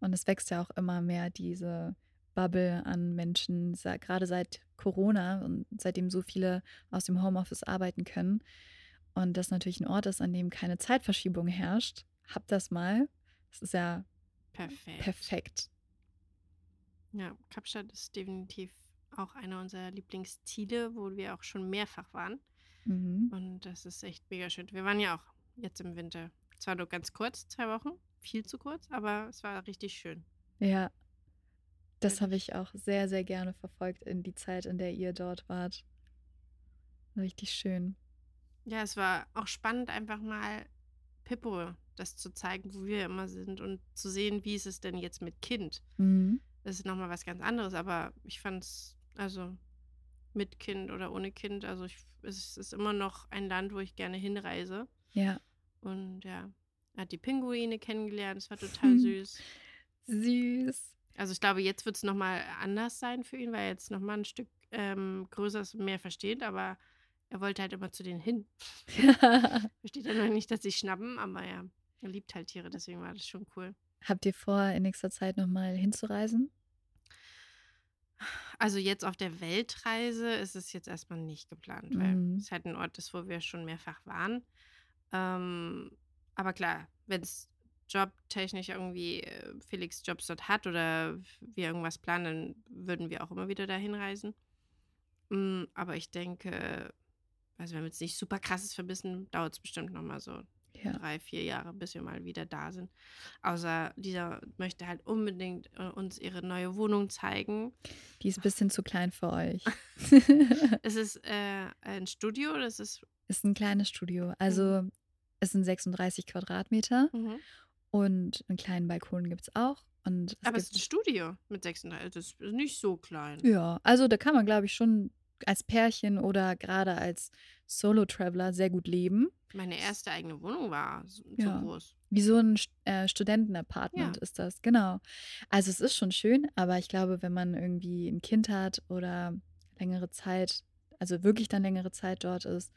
Und es wächst ja auch immer mehr diese Bubble an Menschen, gerade seit Corona und seitdem so viele aus dem Homeoffice arbeiten können. Und das natürlich ein Ort ist, an dem keine Zeitverschiebung herrscht. Hab das mal. Das ist ja Perfekt. perfekt. Ja, Kapstadt ist definitiv auch einer unserer Lieblingsziele, wo wir auch schon mehrfach waren. Mhm. Und das ist echt mega schön. Wir waren ja auch jetzt im Winter. Zwar nur ganz kurz, zwei Wochen, viel zu kurz, aber es war richtig schön. Ja. Das habe ich auch sehr, sehr gerne verfolgt in die Zeit, in der ihr dort wart. Richtig schön. Ja, es war auch spannend, einfach mal Pippo das zu zeigen, wo wir immer sind und zu sehen, wie ist es denn jetzt mit Kind. Mhm. Das ist nochmal was ganz anderes, aber ich fand es, also mit Kind oder ohne Kind, also ich, es ist immer noch ein Land, wo ich gerne hinreise. Ja. Und ja, er hat die Pinguine kennengelernt, es war total süß. Süß. Also ich glaube, jetzt wird es nochmal anders sein für ihn, weil er jetzt nochmal ein Stück ähm, größer ist und mehr versteht, aber er wollte halt immer zu denen hin. Versteht er noch nicht, dass sie schnappen, aber ja, er liebt halt Tiere, deswegen war das schon cool. Habt ihr vor, in nächster Zeit nochmal hinzureisen? Also jetzt auf der Weltreise ist es jetzt erstmal nicht geplant, weil Mhm. es halt ein Ort ist, wo wir schon mehrfach waren. Ähm, aber klar, wenn es jobtechnisch irgendwie äh, Felix Jobs dort hat oder wir irgendwas planen, dann würden wir auch immer wieder dahin reisen. Mm, aber ich denke, also wenn wir jetzt nicht super krasses verbissen, dauert es bestimmt nochmal so Ja. drei, vier Jahre, bis wir mal wieder da sind. Außer dieser möchte halt unbedingt äh, uns ihre neue Wohnung zeigen. Die ist ein bisschen zu klein für euch. Es ist äh, ein Studio, das ist. Ist ein kleines Studio. Also es sind 36 Quadratmeter Mhm. und einen kleinen Balkon gibt es auch. Und es Aber es ist ein Studio mit 36. Das ist nicht so klein. ja, also da kann man, glaube ich, schon als Pärchen oder gerade als Solo-Traveler sehr gut leben. Meine erste eigene Wohnung war so, Ja. groß. Wie so ein äh, Studentenapartment Ja. ist das, genau. Also es ist schon schön, aber ich glaube, wenn man irgendwie ein Kind hat oder längere Zeit, also wirklich dann längere Zeit dort ist,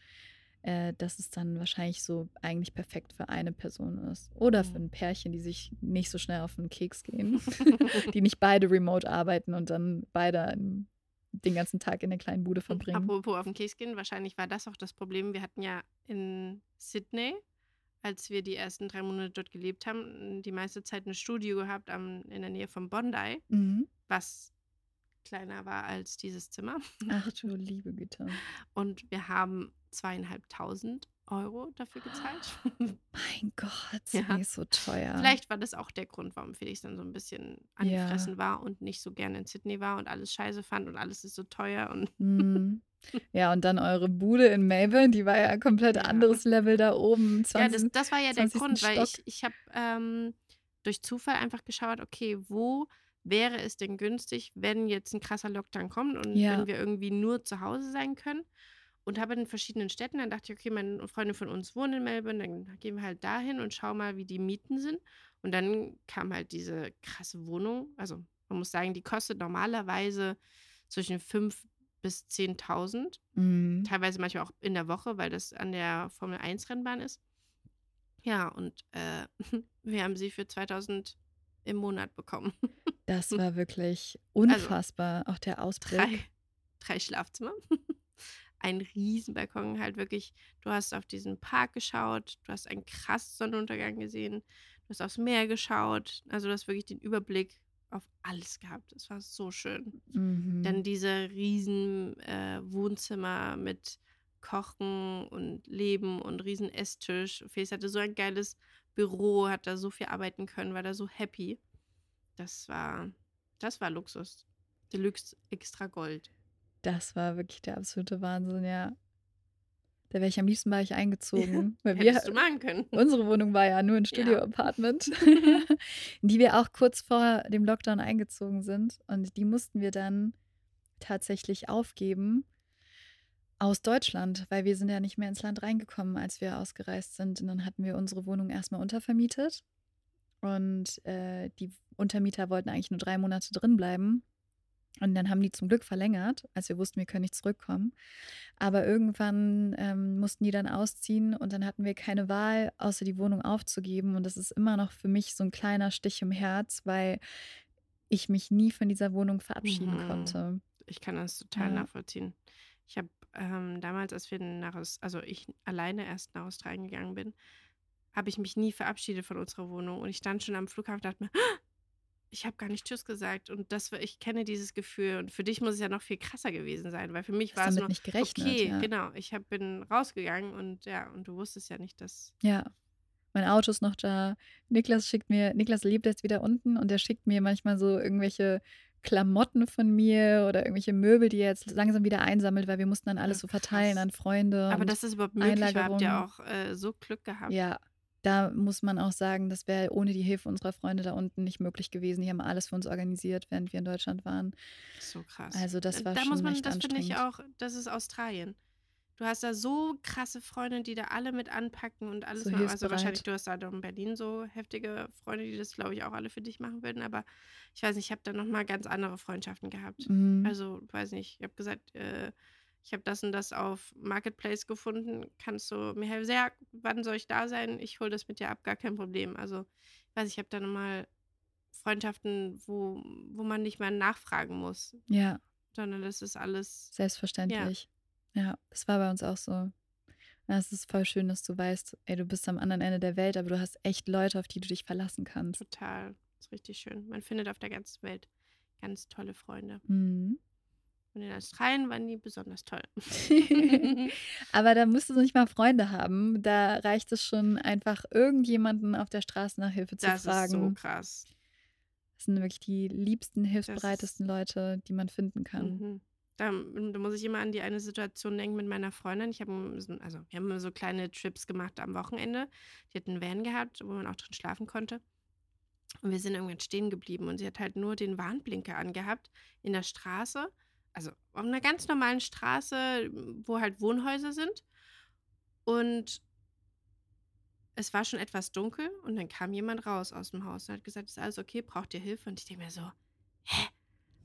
äh, dass es dann wahrscheinlich so eigentlich perfekt für eine Person ist. Oder für Mhm. ein Pärchen, die sich nicht so schnell auf den Keks gehen, die nicht beide remote arbeiten und dann beide den ganzen Tag in der kleinen Bude Und verbringen. apropos auf den Keks gehen, wahrscheinlich war das auch das Problem. Wir hatten ja in Sydney, als wir die ersten drei Monate dort gelebt haben, die meiste Zeit ein Studio gehabt am, in der Nähe von Bondi, Mhm. was kleiner war als dieses Zimmer. Ach du liebe Güte. Und wir haben zweieinhalbtausend Euro dafür gezahlt. Mein Gott, Ja. die ist so teuer. Vielleicht war das auch der Grund, warum Felix dann so ein bisschen Ja. angefressen war und nicht so gerne in Sydney war und alles scheiße fand und alles ist so teuer und Mhm. Ja, und dann eure Bude in Melbourne, die war ja ein komplett Ja. anderes Level da oben. Ja, das, 20, das war ja der 20. Grund, weil Stock. ich, ich habe ähm, durch Zufall einfach geschaut, okay, wo wäre es denn günstig, wenn jetzt ein krasser Lockdown kommt und Ja. wenn wir irgendwie nur zu Hause sein können. Und habe in verschiedenen Städten, dann dachte ich, okay, meine Freunde von uns wohnen in Melbourne, dann gehen wir halt dahin und schauen mal, wie die Mieten sind. Und dann kam halt diese krasse Wohnung. Also man muss sagen, die kostet normalerweise zwischen 5.000 bis 10.000 Mhm. teilweise manchmal auch in der Woche, weil das an der Formel 1 Rennbahn ist. Ja, und äh, wir haben sie für 2000 im Monat bekommen. Das war wirklich Also unfassbar. Auch der drei, Ausblick. drei Schlafzimmer, ein Riesenbalkon, halt wirklich. Du hast auf diesen Park geschaut, du hast einen krassen Sonnenuntergang gesehen, du hast aufs Meer geschaut. Also du hast wirklich den Überblick auf alles gehabt. Es war so schön. Dann Mhm. diese riesen äh, Wohnzimmer mit Kochen und Leben und riesen Esstisch. Face hatte so ein geiles Büro, hat da so viel arbeiten können, war da so happy. Das war, das war Luxus. Deluxe extra Gold. Das war wirklich der absolute Wahnsinn, ja. Da wäre ich am liebsten bei euch eingezogen. Weil Hättest du wir, machen können. unsere Wohnung war ja nur ein Ja. Studio-Apartment, in die wir auch kurz vor dem Lockdown eingezogen sind. Und die mussten wir dann tatsächlich aufgeben aus Deutschland, weil wir sind ja nicht mehr ins Land reingekommen, als wir ausgereist sind. Und dann hatten wir unsere Wohnung erstmal untervermietet. Und äh, die Untermieter wollten eigentlich nur drei Monate drin bleiben. Und dann haben die zum Glück verlängert, als wir wussten, wir können nicht zurückkommen. Aber irgendwann ähm, mussten die dann ausziehen und dann hatten wir keine Wahl, außer die Wohnung aufzugeben. Und das ist immer noch für mich so ein kleiner Stich im Herz, weil ich mich nie von dieser Wohnung verabschieden Mhm. konnte. Ich kann das total Ja. nachvollziehen. Ich habe ähm, damals, als wir nach, Aus- also ich alleine erst nach Australien gegangen bin, habe ich mich nie verabschiedet von unserer Wohnung. Und ich stand schon am Flughafen und dachte mir, "Ah, ich habe gar nicht Tschüss gesagt. Und das war, ich kenne dieses Gefühl. Und für dich muss es ja noch viel krasser gewesen sein, weil für mich war es nur, nicht gerechnet, okay, ja. genau, ich hab, bin rausgegangen und ja, und du wusstest ja nicht, dass. Ja. Mein Auto ist noch da. Niklas schickt mir, Niklas lebt jetzt wieder unten und der schickt mir manchmal so irgendwelche Klamotten von mir oder irgendwelche Möbel, die er jetzt langsam wieder einsammelt, weil wir mussten dann alles Ja, so verteilen an Freunde. Aber das überhaupt möglich war, habt ihr Einlagerungen. auch äh, so Glück gehabt. Ja, da muss man auch sagen, das wäre ohne die Hilfe unserer Freunde da unten nicht möglich gewesen. Die haben alles für uns organisiert, während wir in Deutschland waren. So krass. Also das Äh, war da schon muss man, echt das finde ich auch, das ist Australien. Du hast da so krasse Freunde, die da alle mit anpacken und alles So machen. Also wahrscheinlich, du hast da in Berlin so heftige Freunde, die das, glaube ich, auch alle für dich machen würden. Aber ich weiß nicht, ich habe da nochmal ganz andere Freundschaften gehabt. Mhm. Also, weiß nicht, ich habe gesagt, äh, ich habe das und das auf Marketplace gefunden. Kannst du mir helfen? Ja, wann soll ich da sein? Ich hole das mit dir ab, gar kein Problem. Also, ich weiß, ich habe da nochmal Freundschaften, wo, wo man nicht mal nachfragen muss, Ja, sondern das ist alles. Selbstverständlich. Ja, das war bei uns auch so. Ja, Es ist voll schön, dass du weißt, ey, du bist am anderen Ende der Welt, aber du hast echt Leute, auf die du dich verlassen kannst. total. ist richtig schön. Man findet auf der ganzen Welt ganz tolle Freunde. Mhm. Und in Australien waren die besonders toll. aber da musst du nicht mal Freunde haben. Da reicht es schon, einfach irgendjemanden auf der Straße nach Hilfe zu Das ist so fragen. krass. Das sind wirklich die liebsten, Das hilfsbereitesten. Leute, die man finden kann. Mhm. Da, da muss ich immer an die eine Situation denken mit meiner Freundin. Ich habe so, also wir haben so kleine Trips gemacht am Wochenende. Die hat einen Van gehabt, wo man auch drin schlafen konnte. Und wir sind irgendwann stehen geblieben und sie hat halt nur den Warnblinker angehabt in der Straße. Also auf einer ganz normalen Straße, wo halt Wohnhäuser sind. Und es war schon etwas dunkel und dann kam jemand raus aus dem Haus und hat gesagt, ist alles okay, braucht ihr Hilfe? Und ich denke mir so?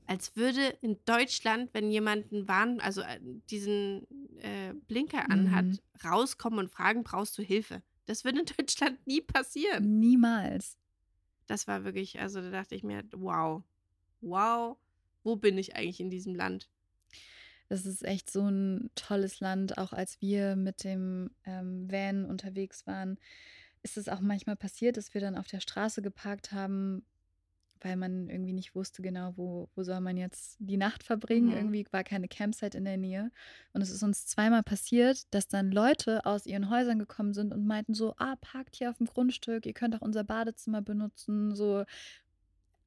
Als würde in Deutschland, wenn jemand einen Warn, also äh, diesen äh, Blinker anhat, Mhm. rauskommen und fragen, brauchst du Hilfe? Das würde in Deutschland nie passieren. Niemals. Das war wirklich, also da dachte ich mir, wow, wow, wo bin ich eigentlich in diesem Land? Das ist echt so ein tolles Land. Auch als wir mit dem ähm, Van unterwegs waren, ist es auch manchmal passiert, dass wir dann auf der Straße geparkt haben, weil man irgendwie nicht wusste genau, wo, wo soll man jetzt die Nacht verbringen. Mhm. Irgendwie war keine Campsite in der Nähe. Und es ist uns zweimal passiert, dass dann Leute aus ihren Häusern gekommen sind und meinten so, ah, parkt hier auf dem Grundstück, ihr könnt auch unser Badezimmer benutzen. So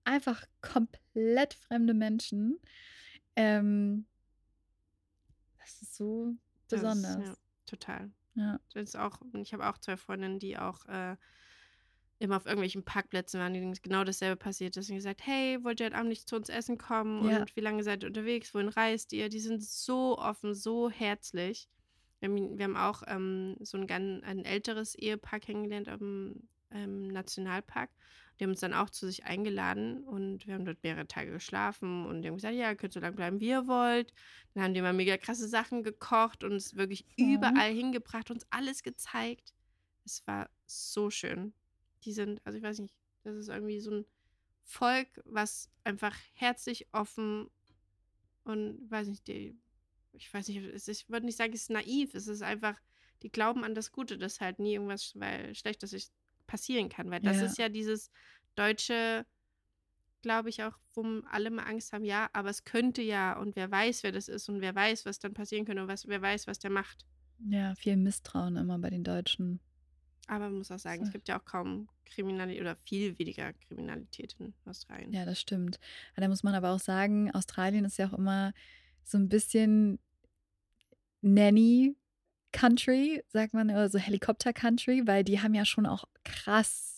einfach komplett fremde Menschen. Ähm, das Das ist so Das, besonders. ja, total. Ja. Das ist auch, ich habe auch zwei Freundinnen, die auch äh, immer auf irgendwelchen Parkplätzen waren, denen genau dasselbe passiert ist. Und gesagt, hey, wollt ihr heute Abend nicht zu uns essen kommen? Ja. Und wie lange seid ihr unterwegs? Wohin reist ihr? Die sind so offen, so herzlich. Wir haben, wir haben auch ähm, so ein, ganz, ein älteres Ehepaar kennengelernt im ähm, Nationalpark. Die haben uns dann auch zu sich eingeladen und wir haben dort mehrere Tage geschlafen und die haben gesagt, ja, ihr könnt so lange bleiben, wie ihr wollt. Dann haben die mal mega krasse Sachen gekocht und uns wirklich Mhm. überall hingebracht, uns alles gezeigt. Es war so schön. Die sind, also ich weiß nicht, das ist irgendwie so ein Volk, was einfach herzlich offen und weiß nicht, die, ich weiß nicht, es ist, ich würde nicht sagen, es ist naiv, es ist einfach, die glauben an das Gute, dass halt nie irgendwas weil, Schlechtes passieren kann, weil das Ja. ist ja dieses deutsche, glaube ich auch, wo alle mal Angst haben, ja, aber es könnte ja und wer weiß, wer das ist und wer weiß, was dann passieren könnte und was, wer weiß, was der macht. Ja, viel Misstrauen immer bei den Deutschen. Aber man muss auch sagen, es So. gibt ja auch kaum Kriminalität oder viel weniger Kriminalität in Australien. Ja, das stimmt. Da muss man aber auch sagen, Australien ist ja auch immer so ein bisschen Nanny Country, sagt man, oder so Helikopter Country, weil die haben ja schon auch krass,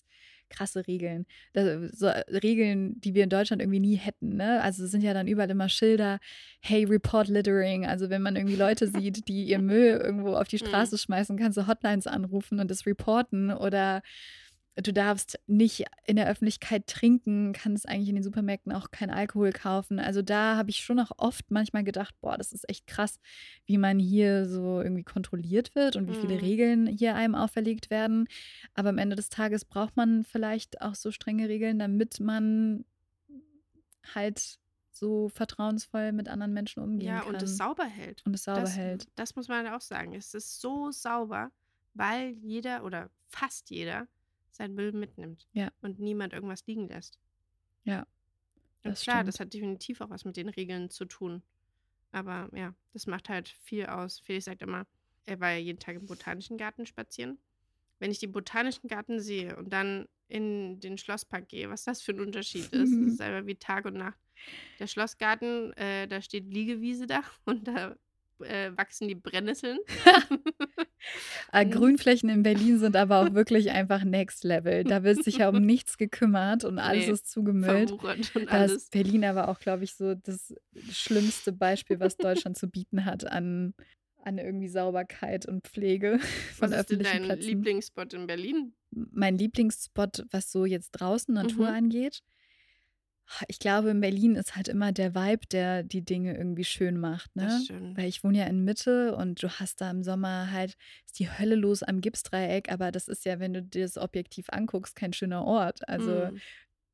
krasse Regeln. Da, so Regeln, die wir in Deutschland irgendwie nie hätten. Ne? Also es sind ja dann überall immer Schilder, hey, report littering. Also wenn man irgendwie Leute sieht, die ihr Müll irgendwo auf die Mhm. Straße schmeißen, kannst du Hotlines anrufen und das reporten oder du darfst nicht in der Öffentlichkeit trinken, kannst eigentlich in den Supermärkten auch keinen Alkohol kaufen. Also da habe ich schon auch oft manchmal gedacht, boah, das ist echt krass, wie man hier so irgendwie kontrolliert wird und wie viele Mhm. Regeln hier einem auferlegt werden. Aber am Ende des Tages braucht man vielleicht auch so strenge Regeln, damit man halt so vertrauensvoll mit anderen Menschen umgehen Ja, kann. und es sauber hält. und es sauber das, hält. Das muss man auch sagen. Es ist so sauber, weil jeder oder fast jeder sein Müll mitnimmt. Ja. Und niemand irgendwas liegen lässt. Ja, Und das klar, stimmt. das hat definitiv auch was mit den Regeln zu tun. Aber ja, das macht halt viel aus. Felix sagt immer, er war ja jeden Tag im Botanischen Garten spazieren. Wenn ich den Botanischen Garten sehe und dann in den Schlosspark gehe, was das für ein Unterschied ist. Das ist einfach wie Tag und Nacht. Der Schlossgarten, äh, da steht Liegewiese da und da äh, wachsen die Brennnesseln. Äh, Mhm. Grünflächen in Berlin sind aber auch wirklich einfach Next Level. Da wird sich ja um nichts gekümmert und alles Nee, ist zugemüllt. Da ist Berlin aber auch, glaube ich, so das schlimmste Beispiel, was Deutschland zu bieten hat an, an irgendwie Sauberkeit und Pflege von Was ist denn öffentlichen dein Plätzen. Lieblingsspot in Berlin? Mein Lieblingsspot, was so jetzt draußen Natur Mhm. angeht. Ich glaube, in Berlin ist halt immer der Vibe, der die Dinge irgendwie schön macht. Ne? Weil ich wohne ja in Mitte und du hast da im Sommer halt, ist die Hölle los am Gipsdreieck, aber das ist ja, wenn du dir das objektiv anguckst, kein schöner Ort. Also Mm.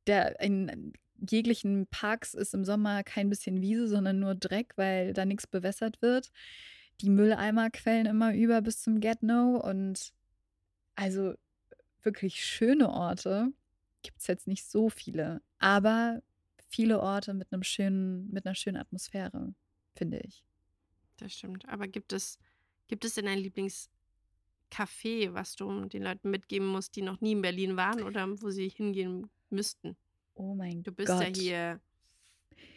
der in jeglichen Parks ist im Sommer kein bisschen Wiese, sondern nur Dreck, weil da nichts bewässert wird. Die Mülleimer quellen immer über bis zum Get-No und also wirklich schöne Orte gibt es jetzt nicht so viele, aber viele Orte mit einem schönen, mit einer schönen Atmosphäre, finde ich. Das stimmt. Aber gibt es, gibt es denn ein Lieblingscafé, was du den Leuten mitgeben musst, die noch nie in Berlin waren oder wo sie hingehen müssten? Oh mein Du bist Gott. ja hier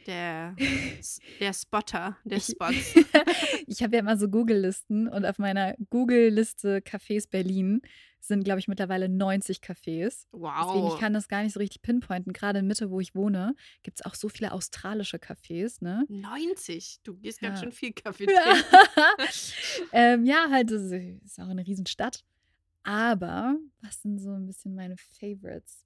der, der Spotter der Ich- Spots. ich habe ja immer so Google-Listen und auf meiner Google-Liste Cafés Berlin sind, glaube ich, mittlerweile 90 Cafés. Deswegen, Wow. ich kann das gar nicht so richtig pinpointen. Gerade in Mitte, wo ich wohne, gibt es auch so viele australische Cafés, ne? 90. Du gehst ganz Ja. schön viel Kaffee Ja. trinken. ähm, ja, halt, das ist auch eine Riesenstadt. Aber was sind so ein bisschen meine Favorites?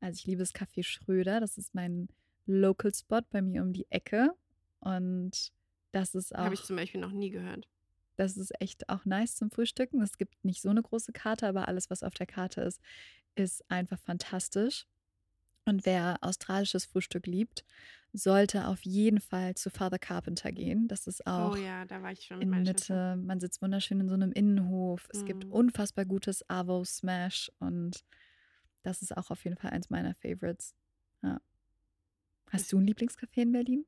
Also ich liebe das Café Schröder. Das ist mein Local Spot bei mir um die Ecke. Und das ist auch, Habe ich zum Beispiel noch nie gehört. Das ist echt auch nice zum Frühstücken. Es gibt nicht so eine große Karte, aber alles, was auf der Karte ist, ist einfach fantastisch. Und wer australisches Frühstück liebt, sollte auf jeden Fall zu Father Carpenter gehen. Das ist auch Oh ja, in. Mitte. Man sitzt wunderschön in so einem Innenhof. Es gibt Mhm. unfassbar gutes Avo Smash und das ist auch auf jeden Fall eins meiner Favorites. Ja. Hast Ich- du ein Lieblingscafé in Berlin?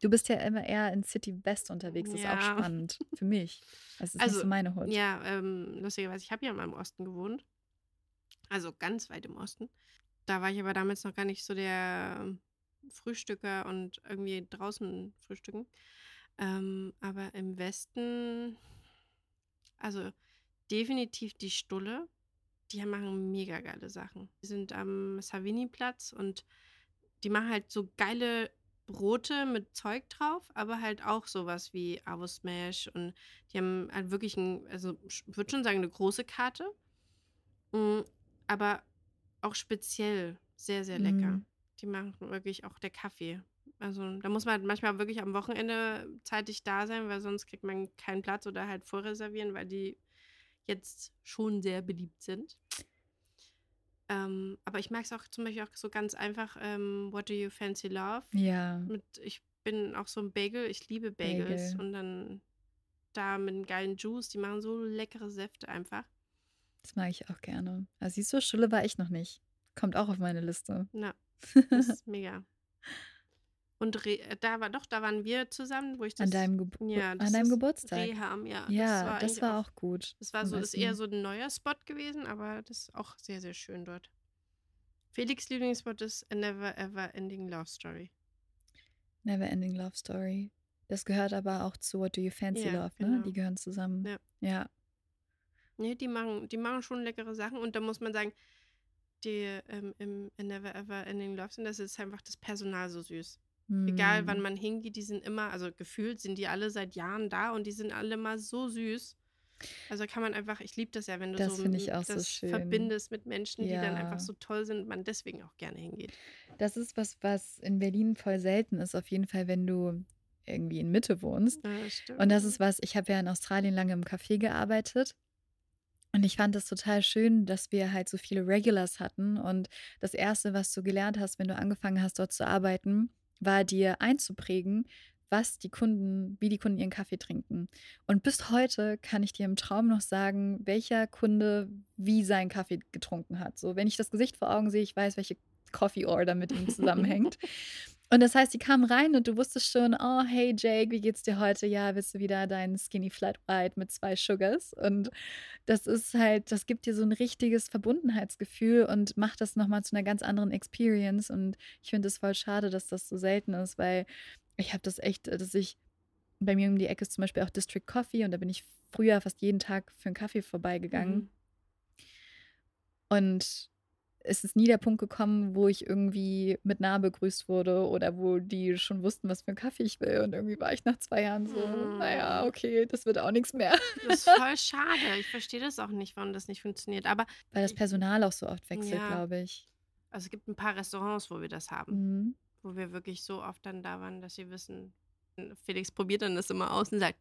Du bist ja immer eher in City West unterwegs. Das ist auch Ja. spannend für mich. Es ist nicht Also, so meine Hut. Ja, ähm, lustigerweise, ich habe ja mal im Osten gewohnt. Also ganz weit im Osten. Da war ich aber damals noch gar nicht so der Frühstücker und irgendwie draußen frühstücken. Ähm, aber im Westen, also definitiv die Stulle. Die machen mega geile Sachen. Die sind am Savini-Platz und die machen halt so geile Brote mit Zeug drauf, aber halt auch sowas wie Avo Smash und die haben halt wirklich ein, also ich würde schon sagen, eine große Karte. Mm, aber auch speziell sehr, sehr lecker. Mhm. Die machen wirklich auch der Kaffee. Also da muss man halt manchmal wirklich am Wochenende zeitig da sein, weil sonst kriegt man keinen Platz oder halt vorreservieren, weil die jetzt schon sehr beliebt sind. Ähm, aber ich mag es auch zum Beispiel auch so ganz einfach, ähm, What do you fancy love? Ja, Mit, ich bin auch so ein Bagel, ich liebe Bagels Bagel. und dann da mit einem geilen Juice, die machen so leckere Säfte einfach. Das mag ich auch gerne. Also siehst du, Stulle war ich noch nicht. Kommt auch auf meine Liste. Ja, das ist mega. Und Re äh, da war doch, da waren wir zusammen, wo ich das. An deinem, Gebur ja, das an deinem Geburtstag. Reham, ja. Ja, war das war auch gut. Das war so, ist eher so ein neuer Spot gewesen, aber das ist auch sehr, sehr schön dort. Felix Lieblingsspot ist A Never Ever Ending Love Story. Never Ending Love Story. Das gehört aber auch zu What Do You Fancy Ja, Love, ne? genau. Die gehören zusammen. Ja. Ja. Nee, die machen, die machen schon leckere Sachen und da muss man sagen, die ähm, im A Never Ever Ending Love sind, das ist einfach das Personal so süß. Egal wann Mm. man hingeht, die sind immer, also gefühlt sind die alle seit Jahren da und die sind alle mal so süß. Also kann man einfach, ich liebe das ja, wenn du Das so so das schön. verbindest mit Menschen, die dann Ja. einfach so toll sind und man deswegen auch gerne hingeht. Das ist was, was in Berlin voll selten ist, auf jeden Fall, wenn du irgendwie in Mitte wohnst. Ja, das stimmt. Und das ist was, ich habe ja in Australien lange im Café gearbeitet. Und ich fand es total schön, dass wir halt so viele Regulars hatten. Und das Erste, was du gelernt hast, wenn du angefangen hast, dort zu arbeiten, war dir einzuprägen, was die Kunden, wie die Kunden ihren Kaffee trinken. Und bis heute kann ich dir im Traum noch sagen, welcher Kunde wie seinen Kaffee getrunken hat. So, wenn ich das Gesicht vor Augen sehe, ich weiß, welche Coffee Order mit ihm zusammenhängt. Und das heißt, die kamen rein und du wusstest schon, oh, hey Jake, wie geht's dir heute? Ja, willst du wieder deinen Skinny Flat White mit zwei Sugars? Und das ist halt, das gibt dir so ein richtiges Verbundenheitsgefühl und macht das nochmal zu einer ganz anderen Experience. Und ich finde es voll schade, dass das so selten ist, weil ich habe das echt, dass ich, bei mir um die Ecke ist zum Beispiel auch District Coffee und da bin ich früher fast jeden Tag für einen Kaffee vorbeigegangen. Mhm. Und es ist nie der Punkt gekommen, wo ich irgendwie mit Namen begrüßt wurde oder wo die schon wussten, was für einen Kaffee ich will. Und irgendwie war ich nach zwei Jahren so, naja, Mm. okay, das wird auch nichts mehr. Das ist voll schade. Ich verstehe das auch nicht, warum das nicht funktioniert. Aber Weil das Personal auch so oft wechselt, Ja. glaube ich. also es gibt ein paar Restaurants, wo wir das haben. Mhm. wo wir wirklich so oft dann da waren, dass sie wissen, Felix probiert dann das immer aus und sagt,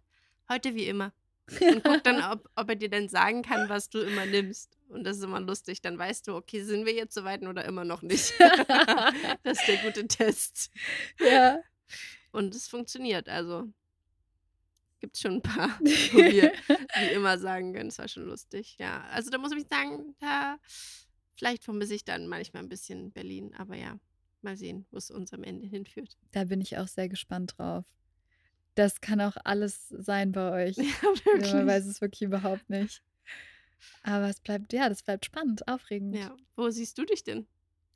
heute wie immer. Und guckt dann, ob, ob er dir dann sagen kann, was du immer nimmst. Und das ist immer lustig. Dann weißt du, okay, sind wir jetzt soweit oder immer noch nicht. das ist der gute Test. ja. Und es funktioniert. Also gibt es schon ein paar, wo wir wie immer sagen können. Das war schon lustig. Ja, also da muss ich sagen, da vielleicht vermisse ich dann manchmal ein bisschen Berlin. Aber ja, mal sehen, wo es uns am Ende hinführt. Da bin ich auch sehr gespannt drauf. Das kann auch alles sein bei euch. Ja, Ja, man weiß wirklich. es wirklich überhaupt nicht. Aber es bleibt, ja, das bleibt spannend, aufregend. Ja, wo siehst du dich denn?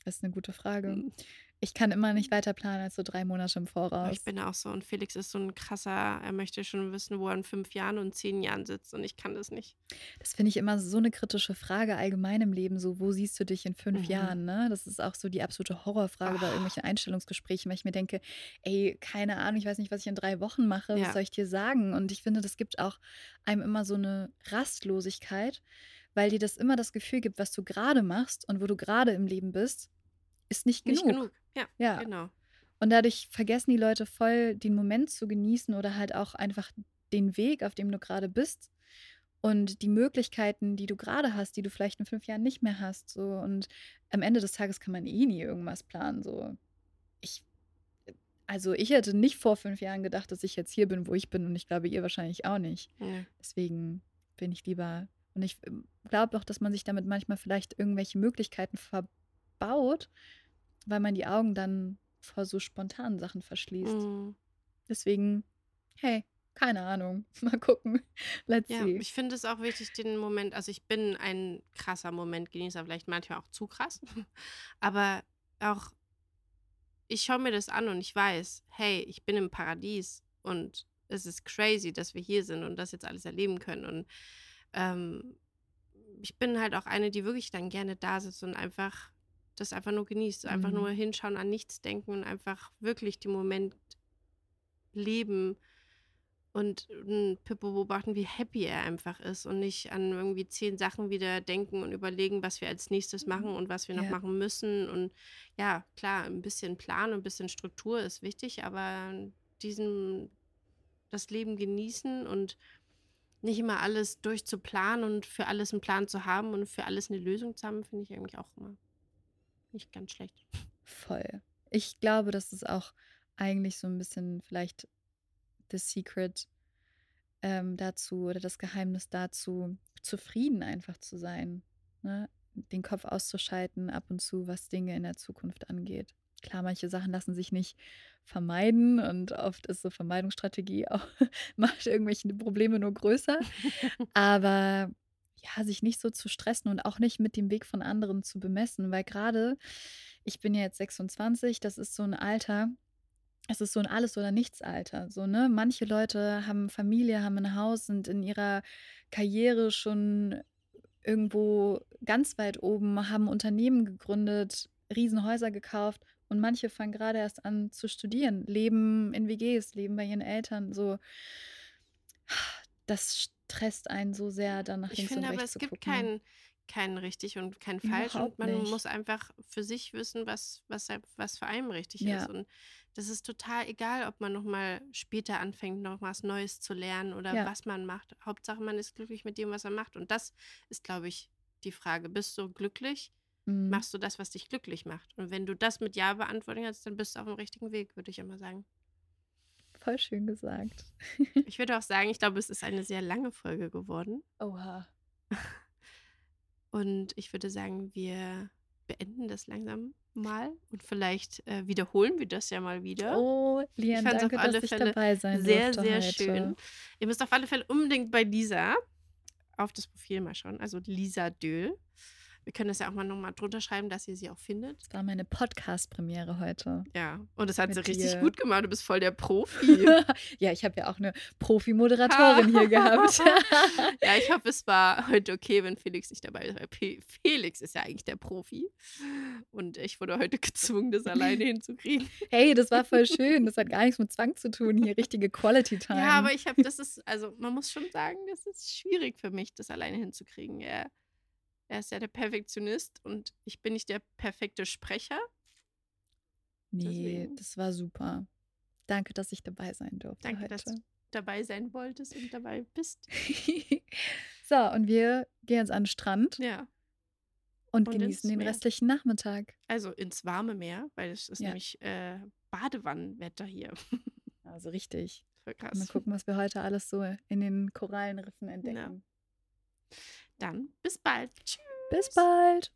Das ist eine gute Frage. Hm, Ich kann immer nicht weiter planen als so drei Monate im Voraus. Ich bin auch so. Und Felix ist so ein krasser, er möchte schon wissen, wo er in fünf Jahren und zehn Jahren sitzt. Und ich kann das nicht. Das finde ich immer so eine kritische Frage allgemein im Leben. So, wo siehst du dich in fünf Mhm. Jahren? Ne? Das ist auch so die absolute Horrorfrage bei Ah. irgendwelchen Einstellungsgesprächen, weil ich mir denke, ey, keine Ahnung, ich weiß nicht, was ich in drei Wochen mache. Ja. Was soll ich dir sagen? Und ich finde, das gibt auch einem immer so eine Rastlosigkeit, weil dir das immer das Gefühl gibt, was du gerade machst und wo du gerade im Leben bist, ist nicht genug. Nicht genug. Ja, Ja. genau. Und dadurch vergessen die Leute voll, den Moment zu genießen oder halt auch einfach den Weg, auf dem du gerade bist und die Möglichkeiten, die du gerade hast, die du vielleicht in fünf Jahren nicht mehr hast. So. Und am Ende des Tages kann man eh nie irgendwas planen. So. Ich, also ich hätte nicht vor fünf Jahren gedacht, dass ich jetzt hier bin, wo ich bin und ich glaube, ihr wahrscheinlich auch nicht. Ja. Deswegen bin ich lieber. Und ich glaube auch, dass man sich damit manchmal vielleicht irgendwelche Möglichkeiten verbaut, weil man die Augen dann vor so spontanen Sachen verschließt. Mhm. Deswegen, hey, keine Ahnung. Mal gucken. Let's Ja, see. ich finde es auch wichtig, den Moment, also ich bin ein krasser Momentgenießer, vielleicht manchmal auch zu krass, aber auch, ich schaue mir das an und ich weiß, hey, ich bin im Paradies und es ist crazy, dass wir hier sind und das jetzt alles erleben können. Und ähm, ich bin halt auch eine, die wirklich dann gerne da sitzt und einfach das einfach nur genießt. Einfach Mhm. nur hinschauen, an nichts denken und einfach wirklich den Moment leben und n Pippo beobachten, wie happy er einfach ist und nicht an irgendwie 10 Sachen wieder denken und überlegen, was wir als Nächstes machen und was wir noch Ja. machen müssen. Und ja, klar, ein bisschen Plan und ein bisschen Struktur ist wichtig, aber diesen das Leben genießen und nicht immer alles durchzuplanen und für alles einen Plan zu haben und für alles eine Lösung zu haben, finde ich eigentlich auch immer nicht ganz schlecht. Voll. Ich glaube, das ist auch eigentlich so ein bisschen vielleicht the secret ähm, dazu oder das Geheimnis dazu, zufrieden einfach zu sein. Ne? Den Kopf auszuschalten ab und zu, was Dinge in der Zukunft angeht. Klar, manche Sachen lassen sich nicht vermeiden und oft ist so Vermeidungsstrategie auch, macht irgendwelche Probleme nur größer. Aber ja, sich nicht so zu stressen und auch nicht mit dem Weg von anderen zu bemessen, weil gerade, ich bin ja jetzt 26, das ist so ein Alter, es ist so ein Alles- oder Nichts-Alter. So, ne? Manche Leute haben Familie, haben ein Haus, sind in ihrer Karriere schon irgendwo ganz weit oben, haben Unternehmen gegründet, Riesenhäuser gekauft und manche fangen gerade erst an zu studieren, leben in WGs, leben bei ihren Eltern. So, das stresst einen so sehr, dann nach Ich links und finde aber, rechts es gibt gucken. kein kein richtig und kein falsch und Überhaupt man nicht. muss einfach für sich wissen, was was was für einen richtig ist. Ja, Und das ist total egal, ob man noch mal später anfängt, noch was Neues zu lernen oder ja. was man macht. Hauptsache, man ist glücklich mit dem, was er macht. Und das ist, glaube ich, die Frage. Bist du glücklich? Mhm. Machst du das, was dich glücklich macht? Und wenn du das mit Ja beantworten kannst, dann bist du auf dem richtigen Weg, würde ich immer sagen. Voll schön gesagt. Ich würde auch sagen, ich glaube, es ist eine sehr lange Folge geworden. Oha. Und ich würde sagen, wir beenden das langsam mal und vielleicht äh, wiederholen wir das ja mal wieder. Oh, Ich Lian, fand es auf danke, alle dass ich Fälle dabei sein sehr, sehr heute. schön. Ihr müsst auf alle Fälle unbedingt bei Lisa auf das Profil mal schauen. Also Lisa Döhl. Wir können das ja auch mal nochmal drunter schreiben, dass ihr sie auch findet. Es war meine Podcast-Premiere heute. Ja, und das hat sie Mit richtig dir. gut gemacht. Du bist voll der Profi. ja, ich habe ja auch eine Profi-Moderatorin hier gehabt. ja, ich hoffe, es war heute okay, wenn Felix nicht dabei ist. Weil Felix ist ja eigentlich der Profi. Und ich wurde heute gezwungen, das alleine hinzukriegen. hey, das war voll schön. Das hat gar nichts mit Zwang zu tun. Hier richtige Quality Time. Ja, aber ich habe, das ist, also man muss schon sagen, das ist schwierig für mich, das alleine hinzukriegen. Er, er ist ja der Perfektionist und ich bin nicht der perfekte Sprecher. nee, deswegen. das war super. Danke, dass ich dabei sein durfte Danke, heute. dass du dabei sein wolltest und dabei bist. so, und wir gehen jetzt an den Strand Ja, und, und genießen den Meer. restlichen Nachmittag. Also ins warme Meer, weil es ist Ja. nämlich äh, Badewannenwetter hier. Also richtig. Voll Mal krass. gucken, was wir heute alles so in den Korallenriffen entdecken. Dann bis bald. Tschüss. Bis bald.